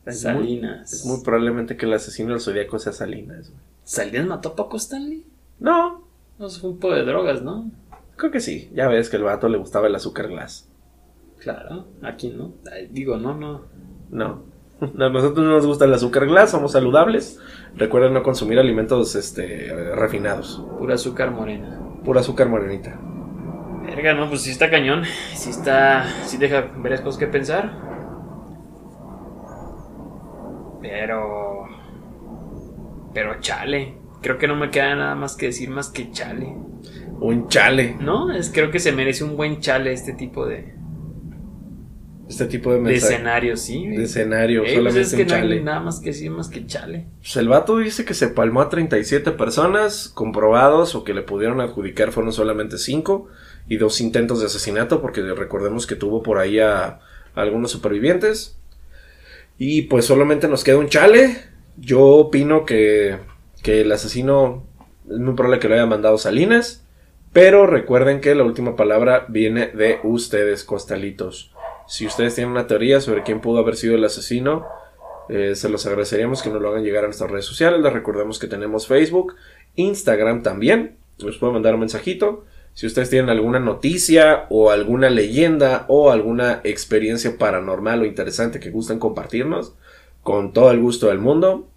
Es muy- Salinas. es muy probablemente que el asesino del zodiaco sea Salinas. güey. ¿Salinas mató a Paco Stanley? No, No, fue un poco de drogas, ¿no? creo que sí. Ya ves que el vato le gustaba el azúcar glass. Claro, aquí no. Digo, no, no. No. A nosotros no nos gusta el azúcar glass, somos saludables. Recuerden no consumir alimentos este, refinados. Pura azúcar morena. Pura azúcar morenita. Verga, no, pues sí está cañón. Sí está. Sí deja varias cosas que pensar. Pero. Pero chale. Creo que no me queda nada más que decir más que chale. Un chale. No, es creo que se merece un buen chale este tipo de. Este tipo de De mensaje. escenario, sí. De escenario, pues solamente es que un no hay chale. nada más que decir más que chale. Pues el vato dice que se palmó a 37 personas comprobados o que le pudieron adjudicar fueron solamente 5 y dos intentos de asesinato porque recordemos que tuvo por ahí a, algunos supervivientes. Y pues solamente nos queda un chale. Yo opino que, que el asesino es muy probable que lo haya mandado Salinas. Pero recuerden que la última palabra viene de ustedes, costalitos. Si ustedes tienen una teoría sobre quién pudo haber sido el asesino, eh, se los agradeceríamos que nos lo hagan llegar a nuestras redes sociales. Les recordemos que tenemos Facebook, Instagram también. Nos pueden mandar un mensajito. Si ustedes tienen alguna noticia o alguna leyenda o alguna experiencia paranormal o interesante que gusten compartirnos, con todo el gusto del mundo,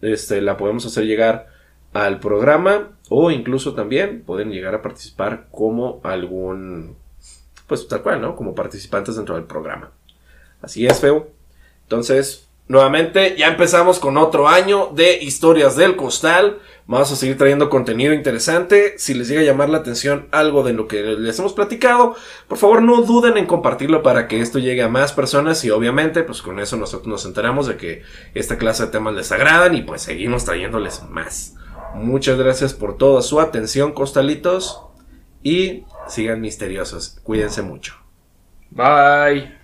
este, la podemos hacer llegar al programa o incluso también pueden llegar a participar como algún, pues tal cual, ¿no? Como participantes dentro del programa. Así es, feo. Entonces, nuevamente, ya empezamos con otro año de historias del costal. Vamos a seguir trayendo contenido interesante. Si les llega a llamar la atención algo de lo que les hemos platicado, por favor no duden en compartirlo para que esto llegue a más personas y obviamente pues con eso nosotros nos enteramos de que esta clase de temas les agradan y pues seguimos trayéndoles más. Muchas gracias por toda su atención, costalitos, y sigan misteriosos. Cuídense mucho. Bye.